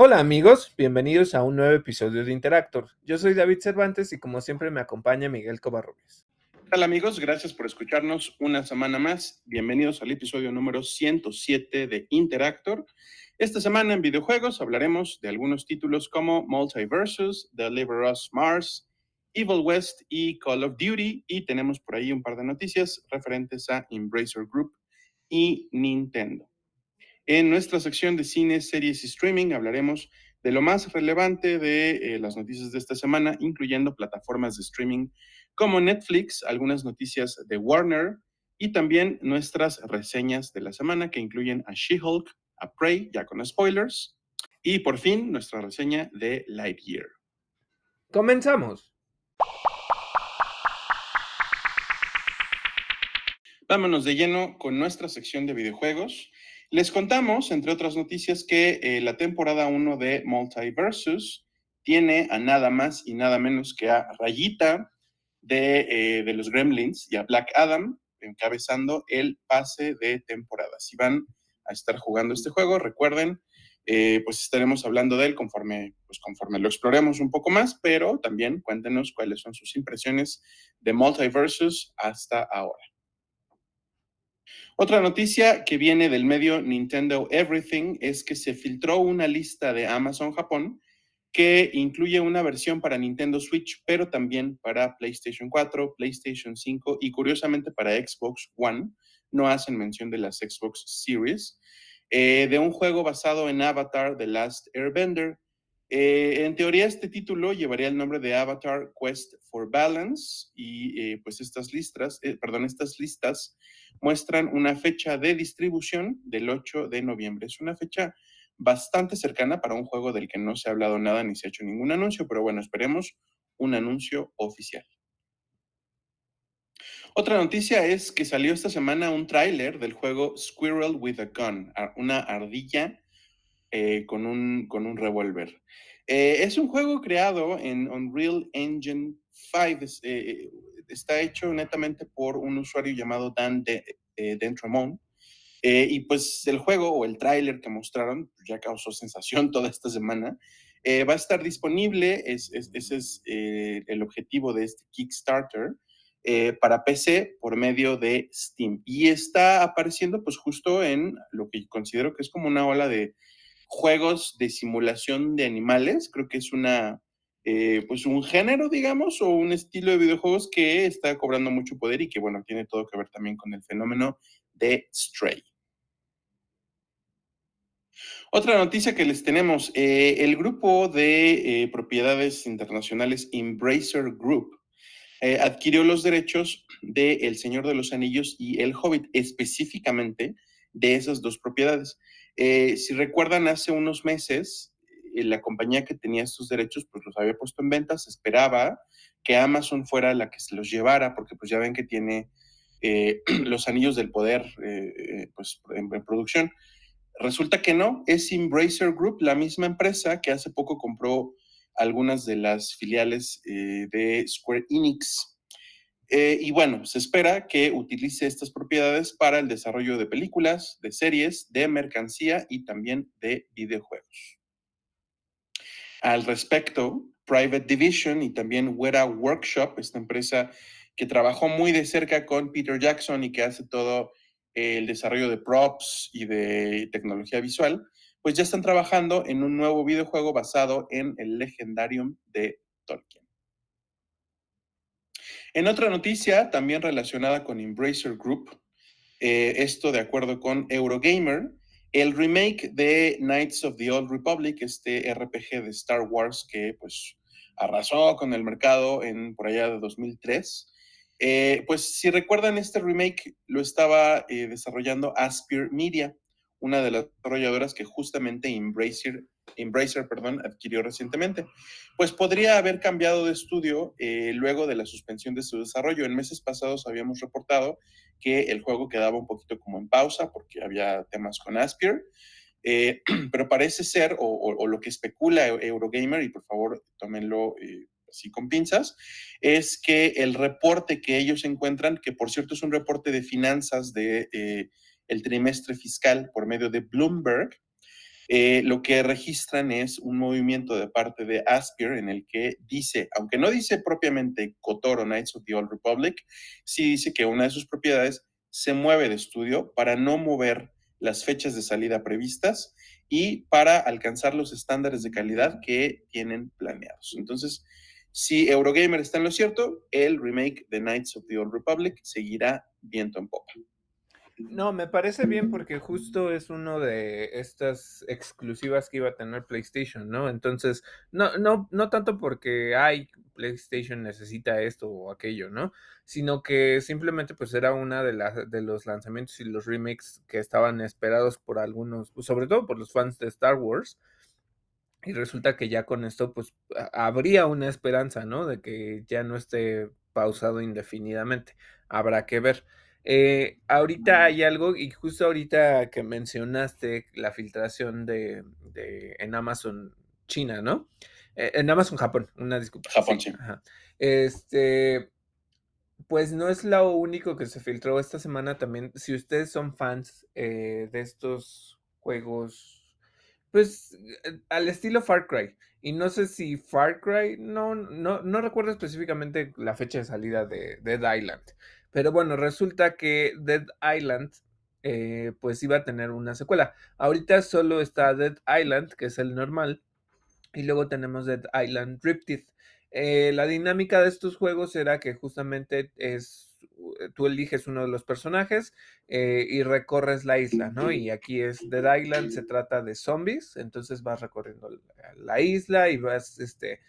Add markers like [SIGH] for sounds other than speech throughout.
Hola amigos, bienvenidos a un nuevo episodio de Interactor. Yo soy David Cervantes y como siempre me acompaña Miguel Covarrubias. Hola amigos? Gracias por escucharnos una semana más. Bienvenidos al episodio número 107 de Interactor. Esta semana en videojuegos hablaremos de algunos títulos como Multiversus, Deliver Us Mars, Evil West y Call of Duty. Y tenemos por ahí un par de noticias referentes a Embracer Group y Nintendo. En nuestra sección de cine, series y streaming hablaremos de lo más relevante de eh, las noticias de esta semana, incluyendo plataformas de streaming como Netflix, algunas noticias de Warner y también nuestras reseñas de la semana que incluyen a She-Hulk, a Prey, ya con spoilers, y por fin nuestra reseña de Lightyear. Comenzamos. Vámonos de lleno con nuestra sección de videojuegos. Les contamos, entre otras noticias, que eh, la temporada 1 de Multiversus tiene a nada más y nada menos que a Rayita de, eh, de los Gremlins y a Black Adam encabezando el pase de temporada. Si van a estar jugando este juego, recuerden, eh, pues estaremos hablando de él conforme, pues conforme lo exploremos un poco más, pero también cuéntenos cuáles son sus impresiones de Multiversus hasta ahora. Otra noticia que viene del medio Nintendo Everything es que se filtró una lista de Amazon Japón que incluye una versión para Nintendo Switch, pero también para PlayStation 4, PlayStation 5 y curiosamente para Xbox One. No hacen mención de las Xbox Series. Eh, de un juego basado en Avatar The Last Airbender. Eh, en teoría, este título llevaría el nombre de Avatar Quest for Balance y eh, pues estas listas, perdón, estas listas muestran una fecha de distribución del 8 de noviembre. Es una fecha bastante cercana para un juego del que no se ha hablado nada ni se ha hecho ningún anuncio, pero bueno, esperemos un anuncio oficial. Otra noticia es que salió esta semana un tráiler del juego Squirrel with a Gun, una ardilla eh, con un, con un revólver. Eh, es un juego creado en Unreal Engine 5. Eh, está hecho netamente por un usuario llamado Dan de, Dentramon. y pues el juego o el tráiler que mostraron pues, ya causó sensación [LAUGHS] toda esta semana. va a estar disponible, ese es el objetivo de este Kickstarter. Eh, para PC por medio de Steam. Y está apareciendo pues justo en lo que considero que es como una ola de juegos de simulación de animales. Creo que es una, eh, pues un género, digamos, o un estilo de videojuegos que está cobrando mucho poder y que, bueno, tiene todo que ver también con el fenómeno de Stray. Otra noticia que les tenemos, eh, el grupo de propiedades internacionales Embracer Group eh, adquirió los derechos de El Señor de los Anillos y El Hobbit, específicamente de esas dos propiedades. Eh, si recuerdan, hace unos meses, eh, la compañía que tenía estos derechos, pues los había puesto en venta, se esperaba que Amazon fuera la que se los llevara, porque pues ya ven que tiene [CLEARS THROAT] los anillos del poder pues, en, en producción. Resulta que no, es Embracer Group, la misma empresa que hace poco compró algunas de las filiales eh, de Square Enix. Eh, y bueno, se espera que utilice estas propiedades para el desarrollo de películas, de series, de mercancía y también de videojuegos. Al respecto, Private Division y también Weta Workshop, esta empresa que trabajó muy de cerca con Peter Jackson y que hace todo el desarrollo de props y de tecnología visual, pues ya están trabajando en un nuevo videojuego basado en el Legendarium de Tolkien. En otra noticia, también relacionada con Embracer Group, eh, esto de acuerdo con Eurogamer, el remake de Knights of the Old Republic, este RPG de Star Wars que pues arrasó con el mercado en por allá de 2003. Eh, pues si recuerdan, este remake lo estaba eh, desarrollando Aspir Media una de las desarrolladoras que justamente Embracer, Embracer perdón, adquirió recientemente. Pues podría haber cambiado de estudio eh, luego de la suspensión de su desarrollo. En meses pasados habíamos reportado que el juego quedaba un poquito como en pausa porque había temas con Aspire. Eh, [CLEARS THROAT] pero parece ser, o, lo que especula Eurogamer, y por favor tómenlo eh, así con pinzas, es que el reporte que ellos encuentran, que por cierto es un reporte de finanzas de el trimestre fiscal por medio de Bloomberg, eh, lo que registran es un movimiento de parte de Aspir en el que dice, aunque no dice propiamente Kotoro Knights of the Old Republic, sí dice que una de sus propiedades se mueve de estudio para no mover las fechas de salida previstas y para alcanzar los estándares de calidad que tienen planeados. Entonces, si Eurogamer está en lo cierto, el remake de Knights of the Old Republic seguirá viento en popa. No, me parece bien porque justo es uno de estas exclusivas que iba a tener PlayStation, ¿no? Entonces, no, no, no tanto porque ay, PlayStation necesita esto o aquello, ¿no? Sino que simplemente pues era una de las de los lanzamientos y los remakes que estaban esperados por algunos, pues, sobre todo por los fans de Star Wars. Y resulta que ya con esto, pues habría una esperanza, ¿no? De que ya no esté pausado indefinidamente. Habrá que ver. Eh, ahorita hay algo, y justo ahorita que mencionaste la filtración de, en Amazon China, ¿no? Eh, en Amazon Japón, una disculpa. Japón, sí. Este, pues no es lo único que se filtró esta semana también. Si ustedes son fans eh, de estos juegos, pues al estilo Far Cry. Y no sé si Far Cry, no, no, no recuerdo específicamente la fecha de salida de Dead Island. Pero bueno, resulta que Dead Island eh, pues iba a tener una secuela. Ahorita solo está Dead Island, que es el normal, y luego tenemos Dead Island Riptide. Eh, la dinámica de estos juegos era que justamente es, tú eliges uno de los personajes eh, y recorres la isla, ¿no? Y aquí es Dead Island, se trata de zombies, entonces vas recorriendo la isla y vas, este,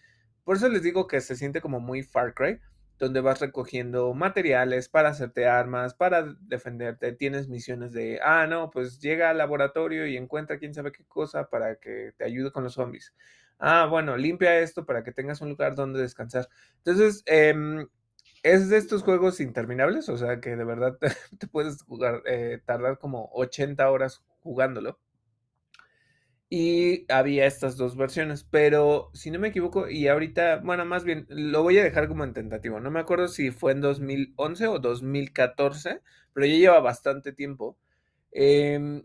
por eso les digo que se siente como muy Far Cry donde vas recogiendo materiales para hacerte armas, para defenderte. Tienes misiones de, ah, no, pues llega al laboratorio y encuentra quién sabe qué cosa para que te ayude con los zombies. Ah, bueno, limpia esto para que tengas un lugar donde descansar. Entonces, em, es de estos juegos interminables, o sea que de verdad [LAUGHS] te, puedes jugar, eh, tardar como 80 horas jugándolo. Y había estas dos versiones, pero si no me equivoco, y ahorita, bueno, más bien, lo voy a dejar como en tentativo. No me acuerdo si fue en 2011 o 2014, pero ya lleva bastante tiempo. Em,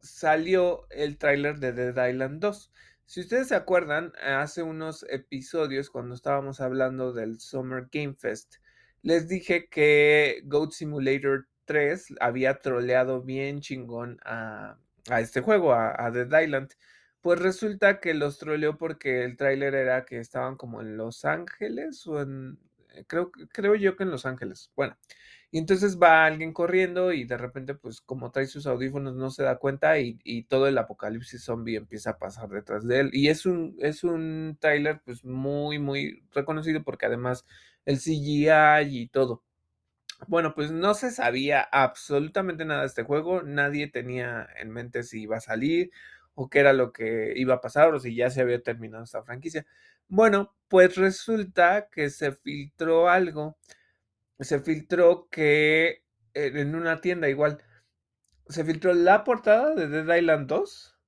salió el tráiler de Dead Island 2. Si ustedes se acuerdan, hace unos episodios cuando estábamos hablando del Summer Game Fest, les dije que Goat Simulator 3 había troleado bien chingón a a este juego, a, Dead Island. Pues resulta que los troleó porque el tráiler era que estaban como en Los Ángeles o en... Eh, creo, creo yo que en Los Ángeles. Bueno, y entonces va alguien corriendo y de repente pues como trae sus audífonos no se da cuenta y, y todo el apocalipsis zombie empieza a pasar detrás de él. Y es un, es un tráiler pues muy, muy reconocido porque además el CGI y todo. Bueno, pues no se sabía absolutamente nada de este juego, nadie tenía en mente si iba a salir o qué era lo que iba a pasar o si ya se había terminado esta franquicia. Bueno, pues resulta que se filtró algo, se filtró que en una tienda igual, se filtró la portada de Dead Island 2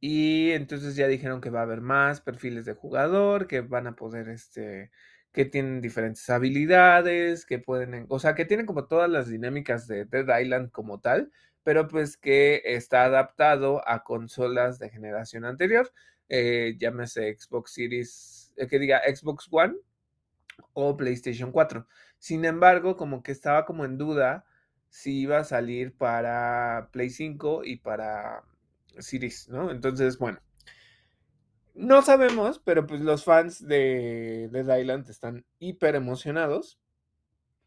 y entonces ya dijeron que va a haber más perfiles de jugador, que van a poder este que tienen diferentes habilidades, que pueden, o sea, que tienen como todas las dinámicas de Dead Island como tal, pero pues que está adaptado a consolas de generación anterior, eh, llámese Xbox Series, eh, que diga Xbox One o PlayStation 4. Sin embargo, como que estaba como en duda si iba a salir para Play 5 y para Series, ¿no? Entonces, bueno, no sabemos, pero pues los fans de Dead Island están hiper emocionados.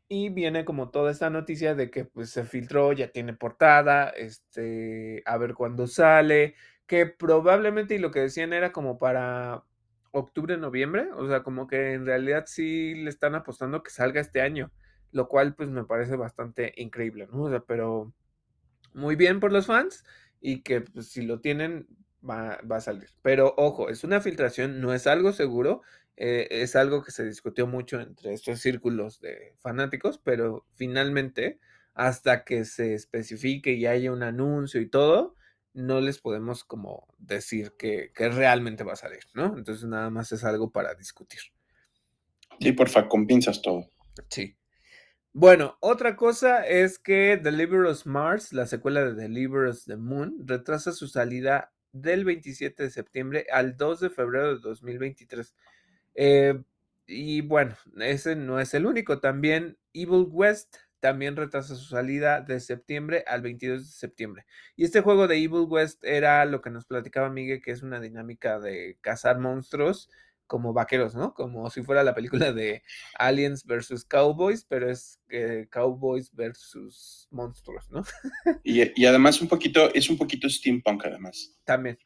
Y viene como toda esta noticia de que pues se filtró, ya tiene portada, este, a ver cuándo sale, que probablemente y lo que decían era como para octubre, noviembre, o sea, como que en realidad sí le están apostando que salga este año, lo cual pues me parece bastante increíble, ¿no? O sea, pero muy bien por los fans y que pues, si lo tienen, va, a salir. Pero ojo, es una filtración, no es algo seguro, eh, es algo que se discutió mucho entre estos círculos de fanáticos, pero finalmente, hasta que se especifique y haya un anuncio y todo, no les podemos como decir que, que realmente va a salir, ¿no? Entonces nada más es algo para discutir. Sí, porfa, con pinzas todo. Sí. Bueno, otra cosa es que Deliver Us Mars, la secuela de Deliver Us the Moon, retrasa su salida del 27 de septiembre al 2 de febrero de 2023. Eh, y bueno, ese no es el único. También Evil West también retrasa su salida de septiembre al 22 de septiembre. Y este juego de Evil West era lo que nos platicaba Miguel, que es una dinámica de cazar monstruos como vaqueros, ¿no? Como si fuera la película de Aliens versus Cowboys, pero es eh, Cowboys versus monstruos, ¿no? [LAUGHS] y, y, además un poquito, es un poquito steampunk además. También.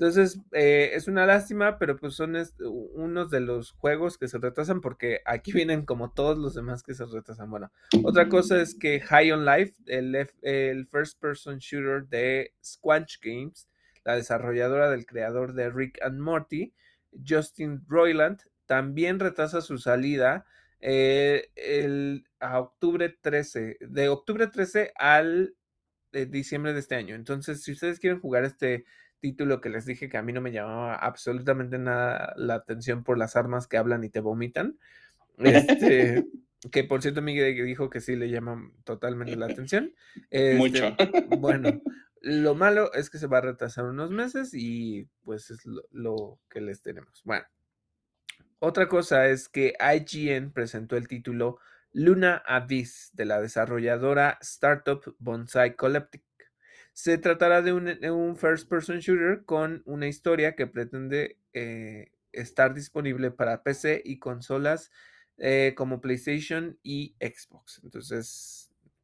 Entonces, eh, es una lástima, pero pues son unos de los juegos que se retrasan porque aquí vienen como todos los demás que se retrasan. Bueno, otra cosa es que High on Life, el, el first person shooter de Squanch Games, la desarrolladora del creador de Rick and Morty, Justin Roiland, también retrasa su salida eh, el, a octubre 13, de octubre 13 al eh, diciembre de este año. Entonces, si ustedes quieren jugar este título que les dije que a mí no me llamaba absolutamente nada la atención por las armas que hablan y te vomitan. Este, [LAUGHS] que por cierto, Miguel dijo que sí le llaman totalmente la atención. Mucho. Este, bueno, lo malo es que se va a retrasar unos meses y pues es lo, que les tenemos. Bueno, otra cosa es que IGN presentó el título Luna Abyss de la desarrolladora Startup Bonsai Collective se tratará de un, first-person shooter con una historia que pretende eh, estar disponible para PC y consolas eh, como PlayStation y Xbox. Entonces,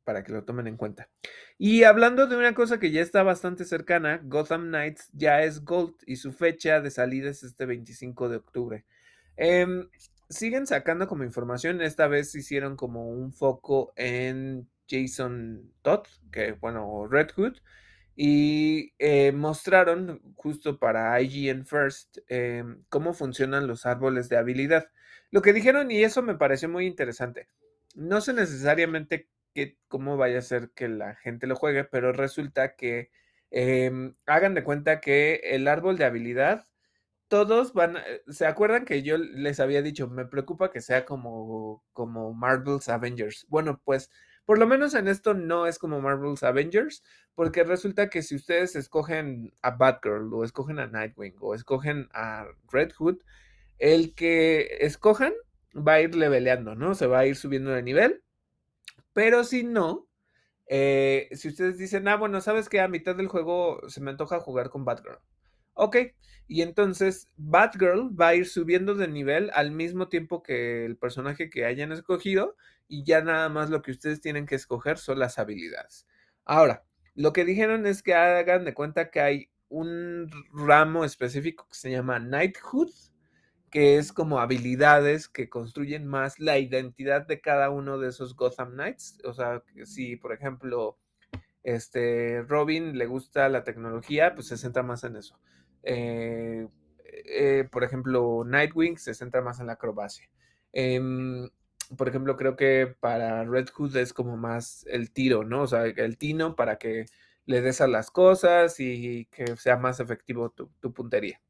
para que lo tomen en cuenta. Y hablando de una cosa que ya está bastante cercana, Gotham Knights ya es Gold y su fecha de salida es este 25 de octubre. Em, siguen sacando como información, esta vez hicieron como un foco en Jason Todd, que bueno, Red Hood, y eh, mostraron justo para IGN First em, cómo funcionan los árboles de habilidad. Lo que dijeron, y eso me pareció muy interesante, no sé necesariamente que, cómo vaya a ser que la gente lo juegue, pero resulta que em, hagan de cuenta que el árbol de habilidad, todos van, eh, ¿se acuerdan que yo les había dicho, me preocupa que sea como, como Marvel's Avengers? Bueno, pues por lo menos en esto no es como Marvel's Avengers, porque resulta que si ustedes escogen a Batgirl o escogen a Nightwing o escogen a Red Hood, el que escojan va a ir leveleando, ¿no? Se va a ir subiendo de nivel. Pero si no, eh, si ustedes dicen, ah, bueno, sabes que a mitad del juego se me antoja jugar con Batgirl. Ok, y entonces Batgirl va a ir subiendo de nivel al mismo tiempo que el personaje que hayan escogido y ya nada más lo que ustedes tienen que escoger son las habilidades. Ahora, lo que dijeron es que hagan de cuenta que hay un ramo específico que se llama Knighthood, que es como habilidades que construyen más la identidad de cada uno de esos Gotham Knights. O sea, si por ejemplo, este Robin le gusta la tecnología, pues se centra más en eso. Eh, eh, por ejemplo, Nightwing se centra más en la acrobacia. Em, por ejemplo, creo que para Red Hood es como más el tiro, ¿no? O sea, el tino para que le des a las cosas y que sea más efectivo tu, puntería.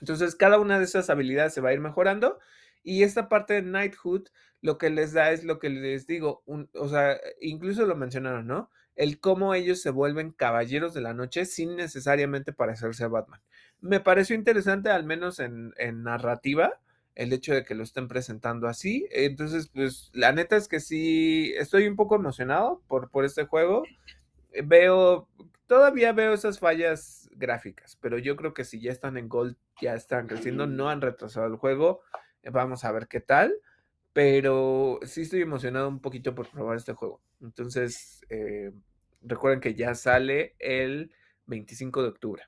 Entonces, cada una de esas habilidades se va a ir mejorando y esta parte de Knighthood lo que les da es lo que les digo, o sea, incluso lo mencionaron, ¿no? El cómo ellos se vuelven caballeros de la noche sin necesariamente parecerse a Batman. Me pareció interesante, al menos en, en narrativa, el hecho de que lo estén presentando así. Entonces, pues la neta es que sí, estoy un poco emocionado por, por este juego. Veo, todavía veo esas fallas gráficas, pero yo creo que si ya están en Gold, ya están creciendo, no han retrasado el juego. Eh, vamos a ver qué tal. Pero sí estoy emocionado un poquito por probar este juego. Entonces, eh, recuerden que ya sale el 25 de octubre.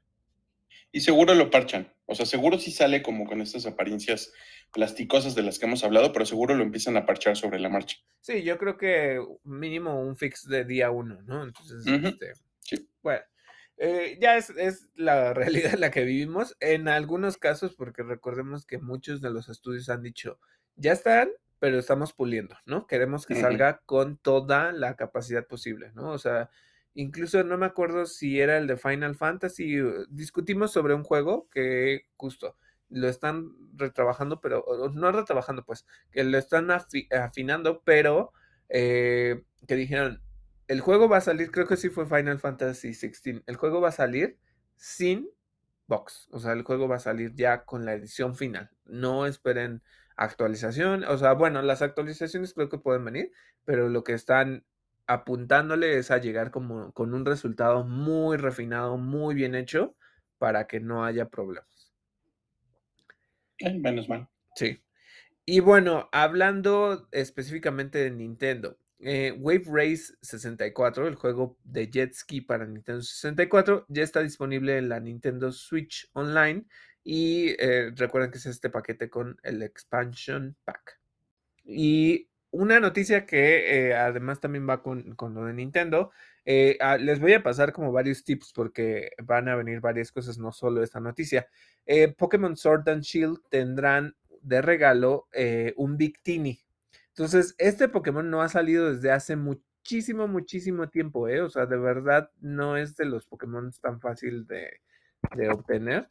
Y seguro lo parchan. O sea, seguro sí sale como con estas apariencias plasticosas de las que hemos hablado, pero seguro lo empiezan a parchar sobre la marcha. Sí, yo creo que mínimo un fix de día uno, ¿no? Entonces, este, sí. bueno, eh, ya es, es, la [LAUGHS] realidad en la que vivimos. En algunos casos, porque recordemos que muchos de los estudios han dicho, ya están, pero estamos puliendo, ¿no? Queremos que salga con toda la capacidad posible, ¿no? O sea, incluso no me acuerdo si era el de Final Fantasy, discutimos sobre un juego que justo lo están retrabajando, pero no retrabajando, pues, que lo están afinando, pero eh, que dijeron, el juego va a salir, creo que sí fue Final Fantasy XVI, el juego va a salir sin box. O sea, el juego va a salir ya con la edición final. No esperen actualización. O sea, bueno, las actualizaciones creo que pueden venir, pero lo que están apuntándole es a llegar como con un resultado muy refinado, muy bien hecho, para que no haya problemas. menos mal. Sí. Y bueno, hablando específicamente de Nintendo, eh, Wave Race 64, el juego de jet ski para Nintendo 64, ya está disponible en la Nintendo Switch Online y eh, recuerden que es este paquete con el Expansion Pack. Y una noticia que eh, además también va con, lo de Nintendo, ah, les voy a pasar como varios tips porque van a venir varias cosas, no solo esta noticia. Pokémon Sword and Shield tendrán de regalo un Victini entonces, este Pokémon no ha salido desde hace muchísimo, muchísimo tiempo, ¿eh? O sea, de verdad no es de los Pokémon tan fácil de, obtener.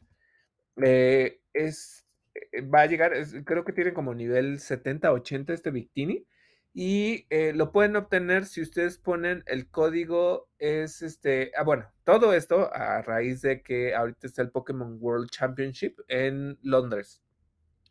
Eh, es, eh, va a llegar, creo que tiene como nivel 70, 80 este Victini. Y eh, lo pueden obtener si ustedes ponen el código, es este, ah, bueno, todo esto a raíz de que ahorita está el Pokémon World Championship en Londres.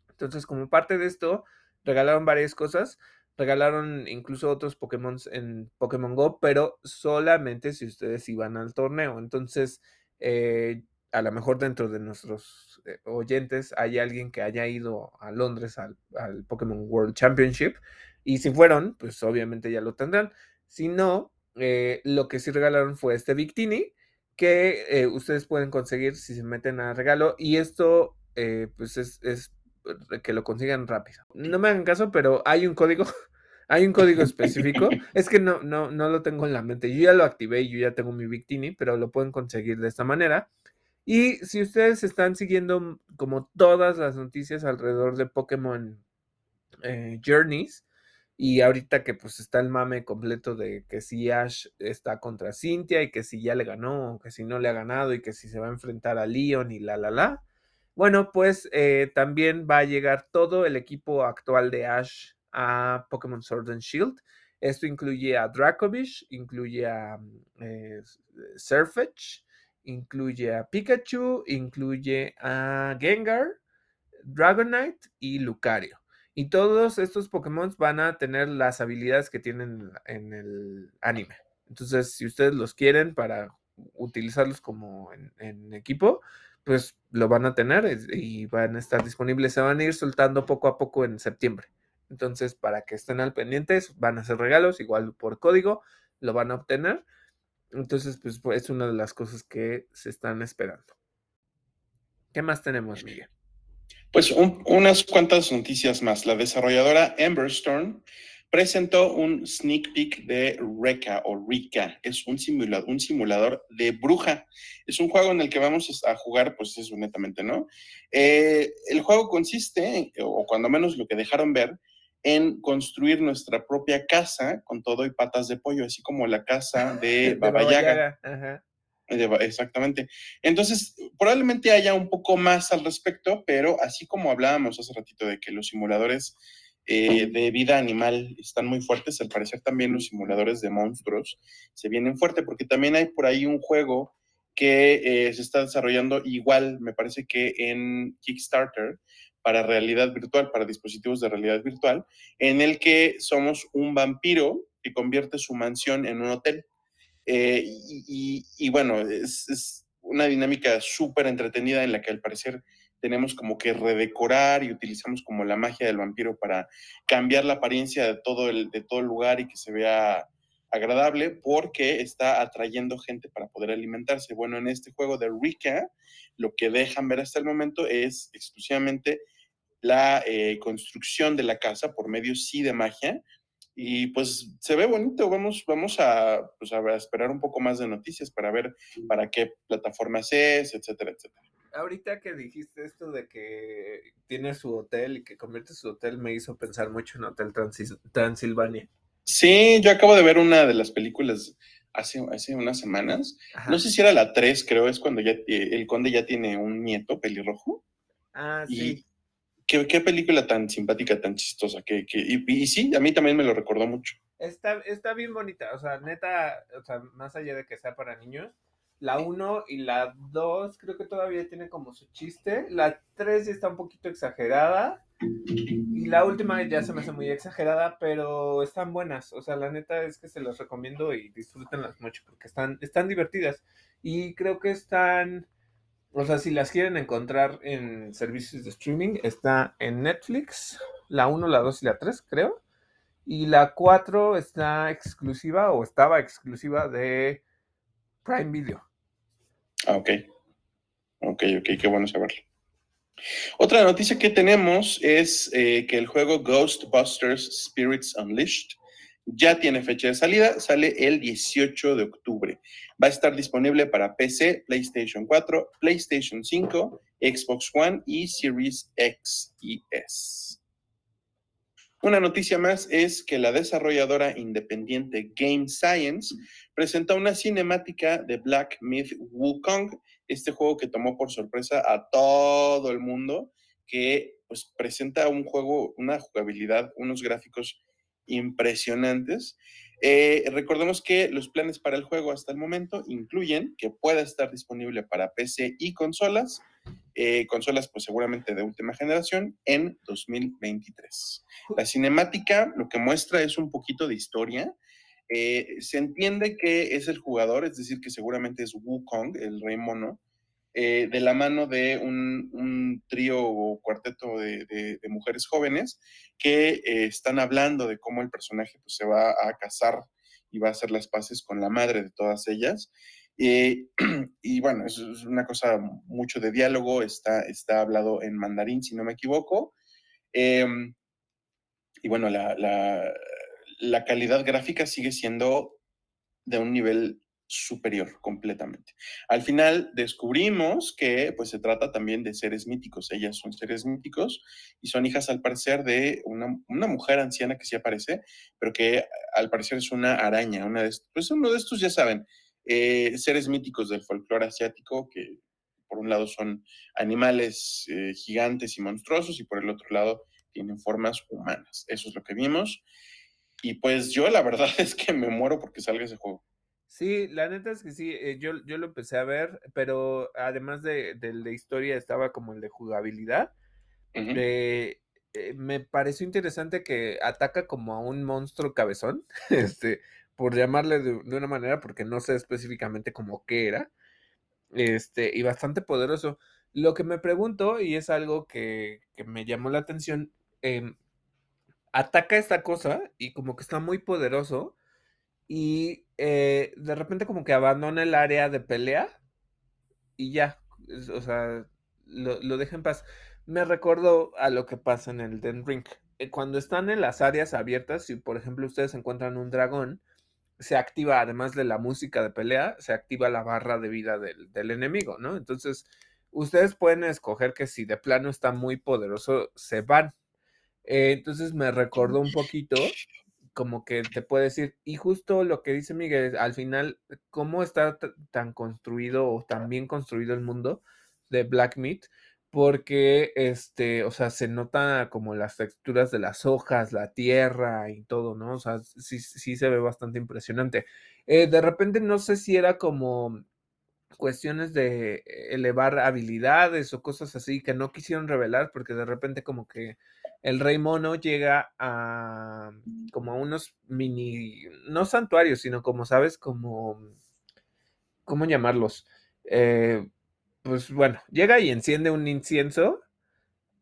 Entonces, como parte de esto, regalaron varias cosas. Regalaron incluso otros Pokémon en Pokémon Go, pero solamente si ustedes iban al torneo. Entonces, eh, a lo mejor dentro de nuestros eh, oyentes hay alguien que haya ido a Londres al, Pokémon World Championship. Y si fueron, pues obviamente ya lo tendrán. Si no, eh, lo que sí regalaron fue este Victini, que ustedes pueden conseguir si se meten a regalo. Y esto, pues es, es que lo consigan rápido. No me hagan caso, pero hay un código, [LAUGHS] hay un código específico. [LAUGHS] es que no, no, no lo tengo en la mente. Yo ya lo activé y yo ya tengo mi Victini, pero lo pueden conseguir de esta manera. Y si ustedes están siguiendo como todas las noticias alrededor de Pokémon eh, Journeys, y ahorita que pues está el mame completo de que si Ash está contra Cynthia y que si ya le ganó o que si no le ha ganado y que si se va a enfrentar a Leon y la la la, bueno, pues eh, también va a llegar todo el equipo actual de Ash a Pokémon Sword and Shield. Esto incluye a Dracovish, incluye a mm, eh, Surfetch, incluye a Pikachu, incluye a Gengar, Dragonite y Lucario. Y todos estos Pokémon van a tener las habilidades que tienen en el anime. Entonces, si ustedes los quieren para utilizarlos como en equipo, pues lo van a tener y van a estar disponibles. Se van a ir soltando poco a poco en septiembre. Entonces, para que estén al pendientes, van a ser regalos, igual por código, lo van a obtener. Entonces, pues es una de las cosas que se están esperando. ¿Qué más tenemos, Miguel? Pues unas cuantas noticias más. La desarrolladora Emberstone presentó un sneak peek de Reka o Rika. Es un simulador, un simulador de bruja. Es un juego en el que vamos a jugar, pues eso netamente, ¿no? Eh, el juego consiste, o cuando menos lo que dejaron ver, en construir nuestra propia casa con todo y patas de pollo, así como la casa [LAUGHS] de Baba Yaga. Exactamente. Entonces, probablemente haya un poco más al respecto, pero así como hablábamos hace ratito de que los simuladores eh, de vida animal están muy fuertes. Al parecer también los simuladores de monstruos se vienen fuerte porque también hay por ahí un juego que eh, se está desarrollando igual, me parece que en Kickstarter, para realidad virtual, para dispositivos de realidad virtual, en el que somos un vampiro que convierte su mansión en un hotel. Eh, y, bueno, es, es una dinámica súper entretenida en la que al parecer tenemos como que redecorar y utilizamos como la magia del vampiro para cambiar la apariencia de todo el, de todo el lugar y que se vea agradable porque está atrayendo gente para poder alimentarse. Bueno, en este juego de Rika, lo que dejan ver hasta el momento es exclusivamente la eh, construcción de la casa por medio sí de magia. Y pues se ve bonito, vamos, vamos pues, a, a esperar un poco más de noticias para ver para qué plataformas es, etcétera, etcétera ahorita que dijiste esto de que tiene su hotel y que convierte su hotel, me hizo pensar mucho en Hotel Transilvania. Sí, yo acabo de ver una de las películas hace, hace unas semanas. No sé si era la 3, creo, es cuando ya el conde ya tiene un nieto pelirrojo. Ah, sí. Qué, qué, película tan simpática, tan chistosa. Que, que y, sí, a mí también me lo recordó mucho. Está, está bien bonita, o sea, neta, o sea, más allá de que sea para niños, La 1 y la 2 creo que todavía tiene como su chiste. La 3 ya está un poquito exagerada. Y la última ya se me hace muy exagerada, pero están buenas. O sea, la neta es que se las recomiendo y disfrútenlas mucho porque están, están divertidas. Y creo que están, o sea, si las quieren encontrar en servicios de streaming, está en Netflix, la 1, la 2 y la 3, creo. Y la 4 está exclusiva o estaba exclusiva de Prime Video. Ah, ok. Ok, ok, qué bueno saberlo. Otra noticia que tenemos es eh, que el juego Ghostbusters Spirits Unleashed ya tiene fecha de salida, sale el 18 de octubre. Va a estar disponible para PC, PlayStation 4, PlayStation 5, Xbox One y Series X y S. Una noticia más es que la desarrolladora independiente Game Science presenta una cinemática de Black Myth Wukong, este juego que tomó por sorpresa a todo el mundo, que pues presenta un juego, una jugabilidad, unos gráficos impresionantes. Eh, recordemos que los planes para el juego hasta el momento incluyen que pueda estar disponible para PC y consolas, eh, consolas pues seguramente de última generación, en 2023. La cinemática lo que muestra es un poquito de historia. Eh, se entiende que es el jugador, es decir, que seguramente es Wukong, el rey mono, de la mano de un, trío o cuarteto de, mujeres jóvenes que están hablando de cómo el personaje pues, se va a casar y va a hacer las paces con la madre de todas ellas. Eh, [CLEARS THROAT] y bueno, es, una cosa mucho de diálogo, está, está hablado en mandarín, si no me equivoco. Em, y bueno, la, la, calidad gráfica sigue siendo de un nivel superior completamente. Al final descubrimos que pues se trata también de seres míticos, ellas son seres míticos y son hijas al parecer de una, una mujer anciana que sí aparece, pero que al parecer es una araña, una de pues uno de estos ya saben, eh, seres míticos del folclore asiático que por un lado son animales eh, gigantes y monstruosos y por el otro lado tienen formas humanas. Eso es lo que vimos. Y pues yo la verdad [LAUGHS] es que me muero porque salga ese juego. Sí, la neta es que sí, eh, yo, yo lo empecé a ver, pero además de, del de historia estaba como el de jugabilidad. me pareció interesante que ataca como a un monstruo cabezón, [LAUGHS] este, por llamarle de, una manera, porque no sé específicamente cómo qué era, este, y bastante poderoso. Lo que me pregunto, y es algo que, que me llamó la atención, eh, ataca esta cosa y como que está muy poderoso, y eh, de repente como que abandona el área de pelea y ya, o sea, lo, lo deja en paz. Me recuerdo a lo que pasa en el Den Ring. Eh, cuando están en las áreas abiertas, si por ejemplo ustedes encuentran un dragón, se activa, además de la música de pelea, se activa la barra de vida del, del enemigo, ¿no? Entonces, ustedes pueden escoger que si de plano está muy poderoso, se van. Eh, entonces me recordó un poquito como que te puede decir, y justo lo que dice Miguel, al final, cómo está tan construido o tan bien construido el mundo de Black Meat, porque, este, o sea, se nota como las texturas de las hojas, la tierra y todo, ¿no? O sea, sí, sí se ve bastante impresionante. Eh, de repente no sé si era como cuestiones de elevar habilidades o cosas así que no quisieron revelar porque de repente como que el rey mono llega a como a unos mini, no santuarios, sino como sabes, como, ¿cómo llamarlos? Eh, pues bueno, llega y enciende un incienso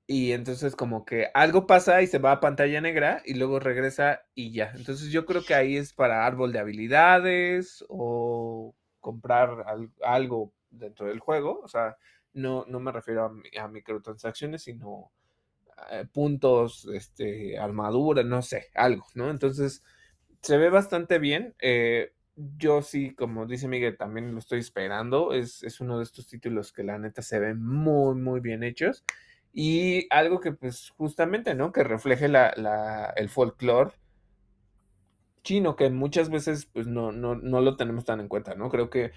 y entonces como que algo pasa y se va a pantalla negra y luego regresa y ya. Entonces yo creo que ahí es para árbol de habilidades o comprar algo dentro del juego. O sea, no, no me refiero a microtransacciones, sino eh, puntos, este, armadura, no sé, algo, ¿no? Entonces, se ve bastante bien. Eh, yo sí, como dice Miguel, también lo estoy esperando. Es, uno de estos títulos que la neta se ven muy, muy bien hechos. Y algo que, pues, justamente, ¿no? Que refleje la, el folclore chino, que muchas veces, pues, no, no, no lo tenemos tan en cuenta, ¿no? Creo que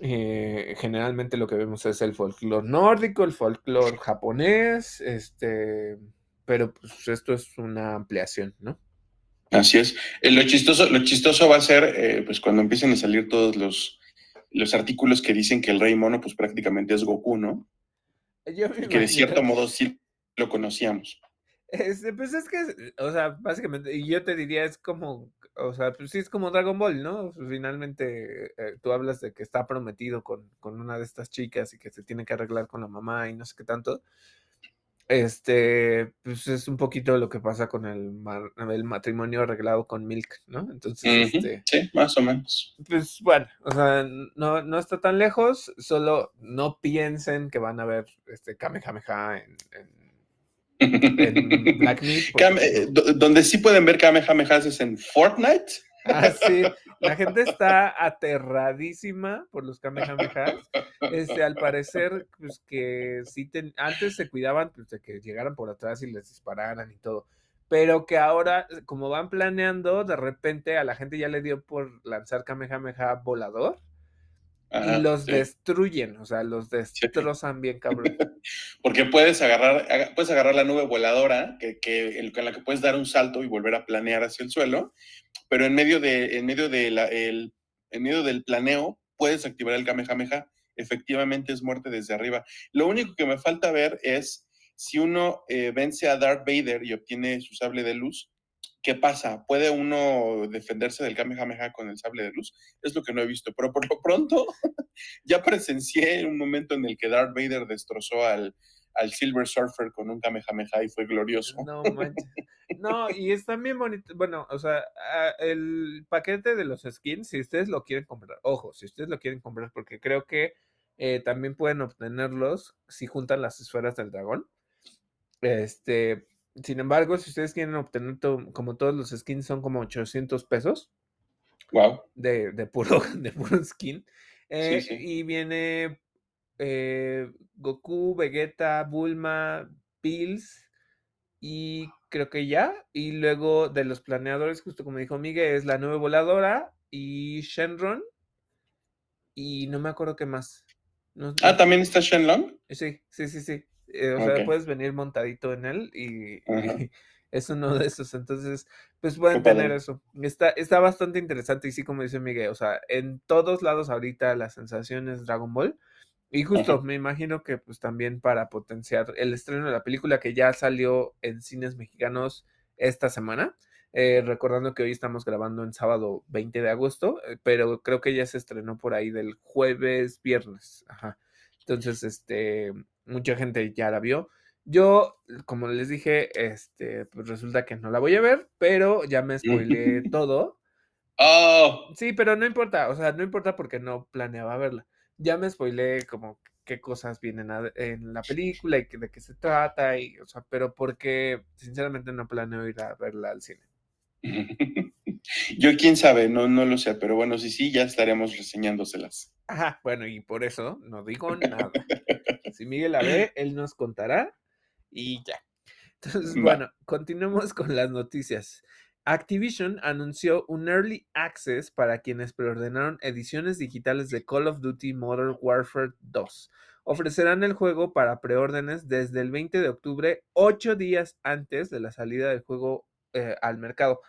eh, generalmente lo que vemos es el folclore nórdico, el folclore japonés, este, pero pues esto es una ampliación, ¿no? Así es. Eh, lo, chistoso, lo chistoso va a ser, eh, pues cuando empiecen a salir todos los, los artículos que dicen que el rey mono pues prácticamente es Goku, ¿no? Yo me Y que de cierto modo sí lo conocíamos. Este, pues es que, o sea, básicamente, y yo te diría, es como, o sea, pues sí es como Dragon Ball, ¿no? Pues, finalmente, eh, tú hablas de que está prometido con, con una de estas chicas y que se tiene que arreglar con la mamá y no sé qué tanto. Este, pues es un poquito lo que pasa con el, mar- el matrimonio arreglado con Milk, ¿no? Entonces, este, Sí, más o menos. pues bueno, o sea, no, no está tan lejos, solo no piensen que van a ver este Kamehameha en, en, en [LAUGHS] Black porque, Kame- eh, donde sí pueden ver Kamehamehas es en Fortnite. Ah, sí, [LAUGHS] la gente está aterradísima por los Kamehamehas. Este, al parecer, pues que sí, antes se cuidaban pues, de que llegaran por atrás y les dispararan y todo. Pero que ahora, como van planeando, de repente a la gente ya le dio por lanzar Kamehameha volador Ajá, y los sí. destruyen, o sea, los destrozan bien cabrón. [LAUGHS] Porque puedes agarrar, aga- puedes agarrar la nube voladora, que, con la que puedes dar un salto y volver a planear hacia el suelo, pero en medio, de, en medio, de la, el, en medio del planeo puedes activar el Kamehameha. Efectivamente es muerte desde arriba. Lo único que me falta ver es si uno eh, vence a Darth Vader y obtiene su sable de luz, ¿qué pasa? ¿Puede uno defenderse del Kamehameha con el sable de luz? Es lo que no he visto, pero por lo pronto [LAUGHS] ya presencié un momento en el que Darth Vader destrozó al, al Silver Surfer con un Kamehameha y fue glorioso. No manches. No, y están bien bonitos. Bueno, o sea, ah, el paquete de los skins, si ustedes lo quieren comprar, ojo, si ustedes lo quieren comprar, porque creo que eh, también pueden obtenerlos si juntan las esferas del dragón. Este, sin embargo, si ustedes quieren obtener to- como todos los skins son como 800 pesos Wow. de, de puro, [LAUGHS] de puro skin. eh, sí. Y viene eh, Goku, Vegeta, Bulma, Bills y creo que ya. Y luego de los planeadores, justo como dijo Miguel, es la nube voladora y Shenron. Y no me acuerdo qué más. No- Ah, también está Shenlong. Sí, sí, sí, sí. Eh, o sea, puedes venir montadito en él y, [LAUGHS] es uno de esos. Entonces, pues pueden tener eso. Está, está bastante interesante y sí, como dice Miguel, o sea, en todos lados ahorita la sensación es Dragon Ball. Y justo, Ajá. me imagino que pues también para potenciar el estreno de la película que ya salió en cines mexicanos esta semana. eh, recordando que hoy estamos grabando en sábado 20 de agosto, eh, pero creo que ya se estrenó por ahí del jueves, viernes. Ajá. Entonces, este, mucha gente ya la vio. Yo, como les dije, este, pues resulta que no la voy a ver, pero ya me spoileé [LAUGHS] todo. Oh, Sí, pero no importa, o sea, no importa porque no planeaba verla. Ya me spoileé como qué cosas vienen a- en la película y que- de qué se trata, y, o sea, pero porque sinceramente no planeo ir a verla al cine. [LAUGHS] Yo quién sabe, no, no lo sé, pero bueno, sí, sí, ya estaremos reseñándoselas. Ajá, bueno, y por eso no digo nada. Si Miguel la ve, él nos contará y ya. Entonces, Va. bueno, continuemos con las noticias. Activision anunció un early access para quienes preordenaron ediciones digitales de Call of Duty Modern Warfare 2. Ofrecerán el juego para preórdenes desde el 20 de octubre, ocho días antes de la salida del juego eh, al mercado.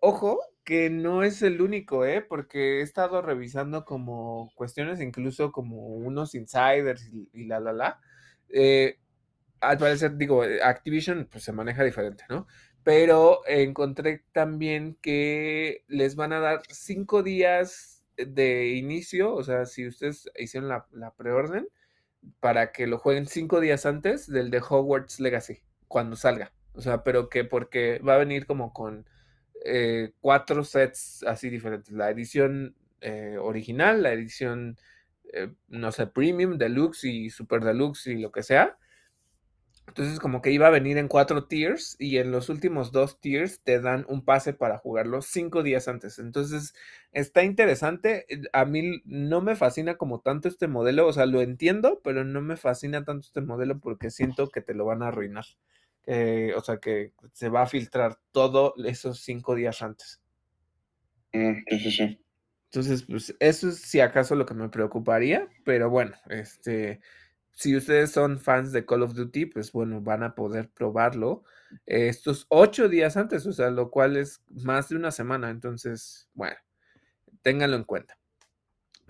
Ojo, que no es el único, ¿eh? Porque he estado revisando como cuestiones, incluso como unos insiders y, la, la, la. Eh, al parecer, digo, eh, Activision pues se maneja diferente, ¿no? Pero encontré también que les van a dar cinco días de inicio, o sea, si ustedes hicieron la, la preorden, para que lo jueguen cinco días antes del de Hogwarts Legacy, cuando salga. O sea, pero que porque va a venir como con eh, cuatro sets así diferentes. La edición eh, original, la edición, eh, no sé, premium, deluxe y super deluxe y lo que sea. Entonces como que iba a venir en cuatro tiers y en los últimos dos tiers te dan un pase para jugarlo cinco días antes. Entonces está interesante. A mí no me fascina como tanto este modelo, o sea, lo entiendo, pero no me fascina tanto este modelo porque siento que te lo van a arruinar. Eh, o sea, que se va a filtrar todo esos cinco días antes. Mm, sí, sí, sí. Entonces, pues eso es si acaso lo que me preocuparía, pero bueno, este, si ustedes son fans de Call of Duty, pues bueno, van a poder probarlo eh, estos ocho días antes, o sea, lo cual es más de una semana, entonces, bueno, ténganlo en cuenta.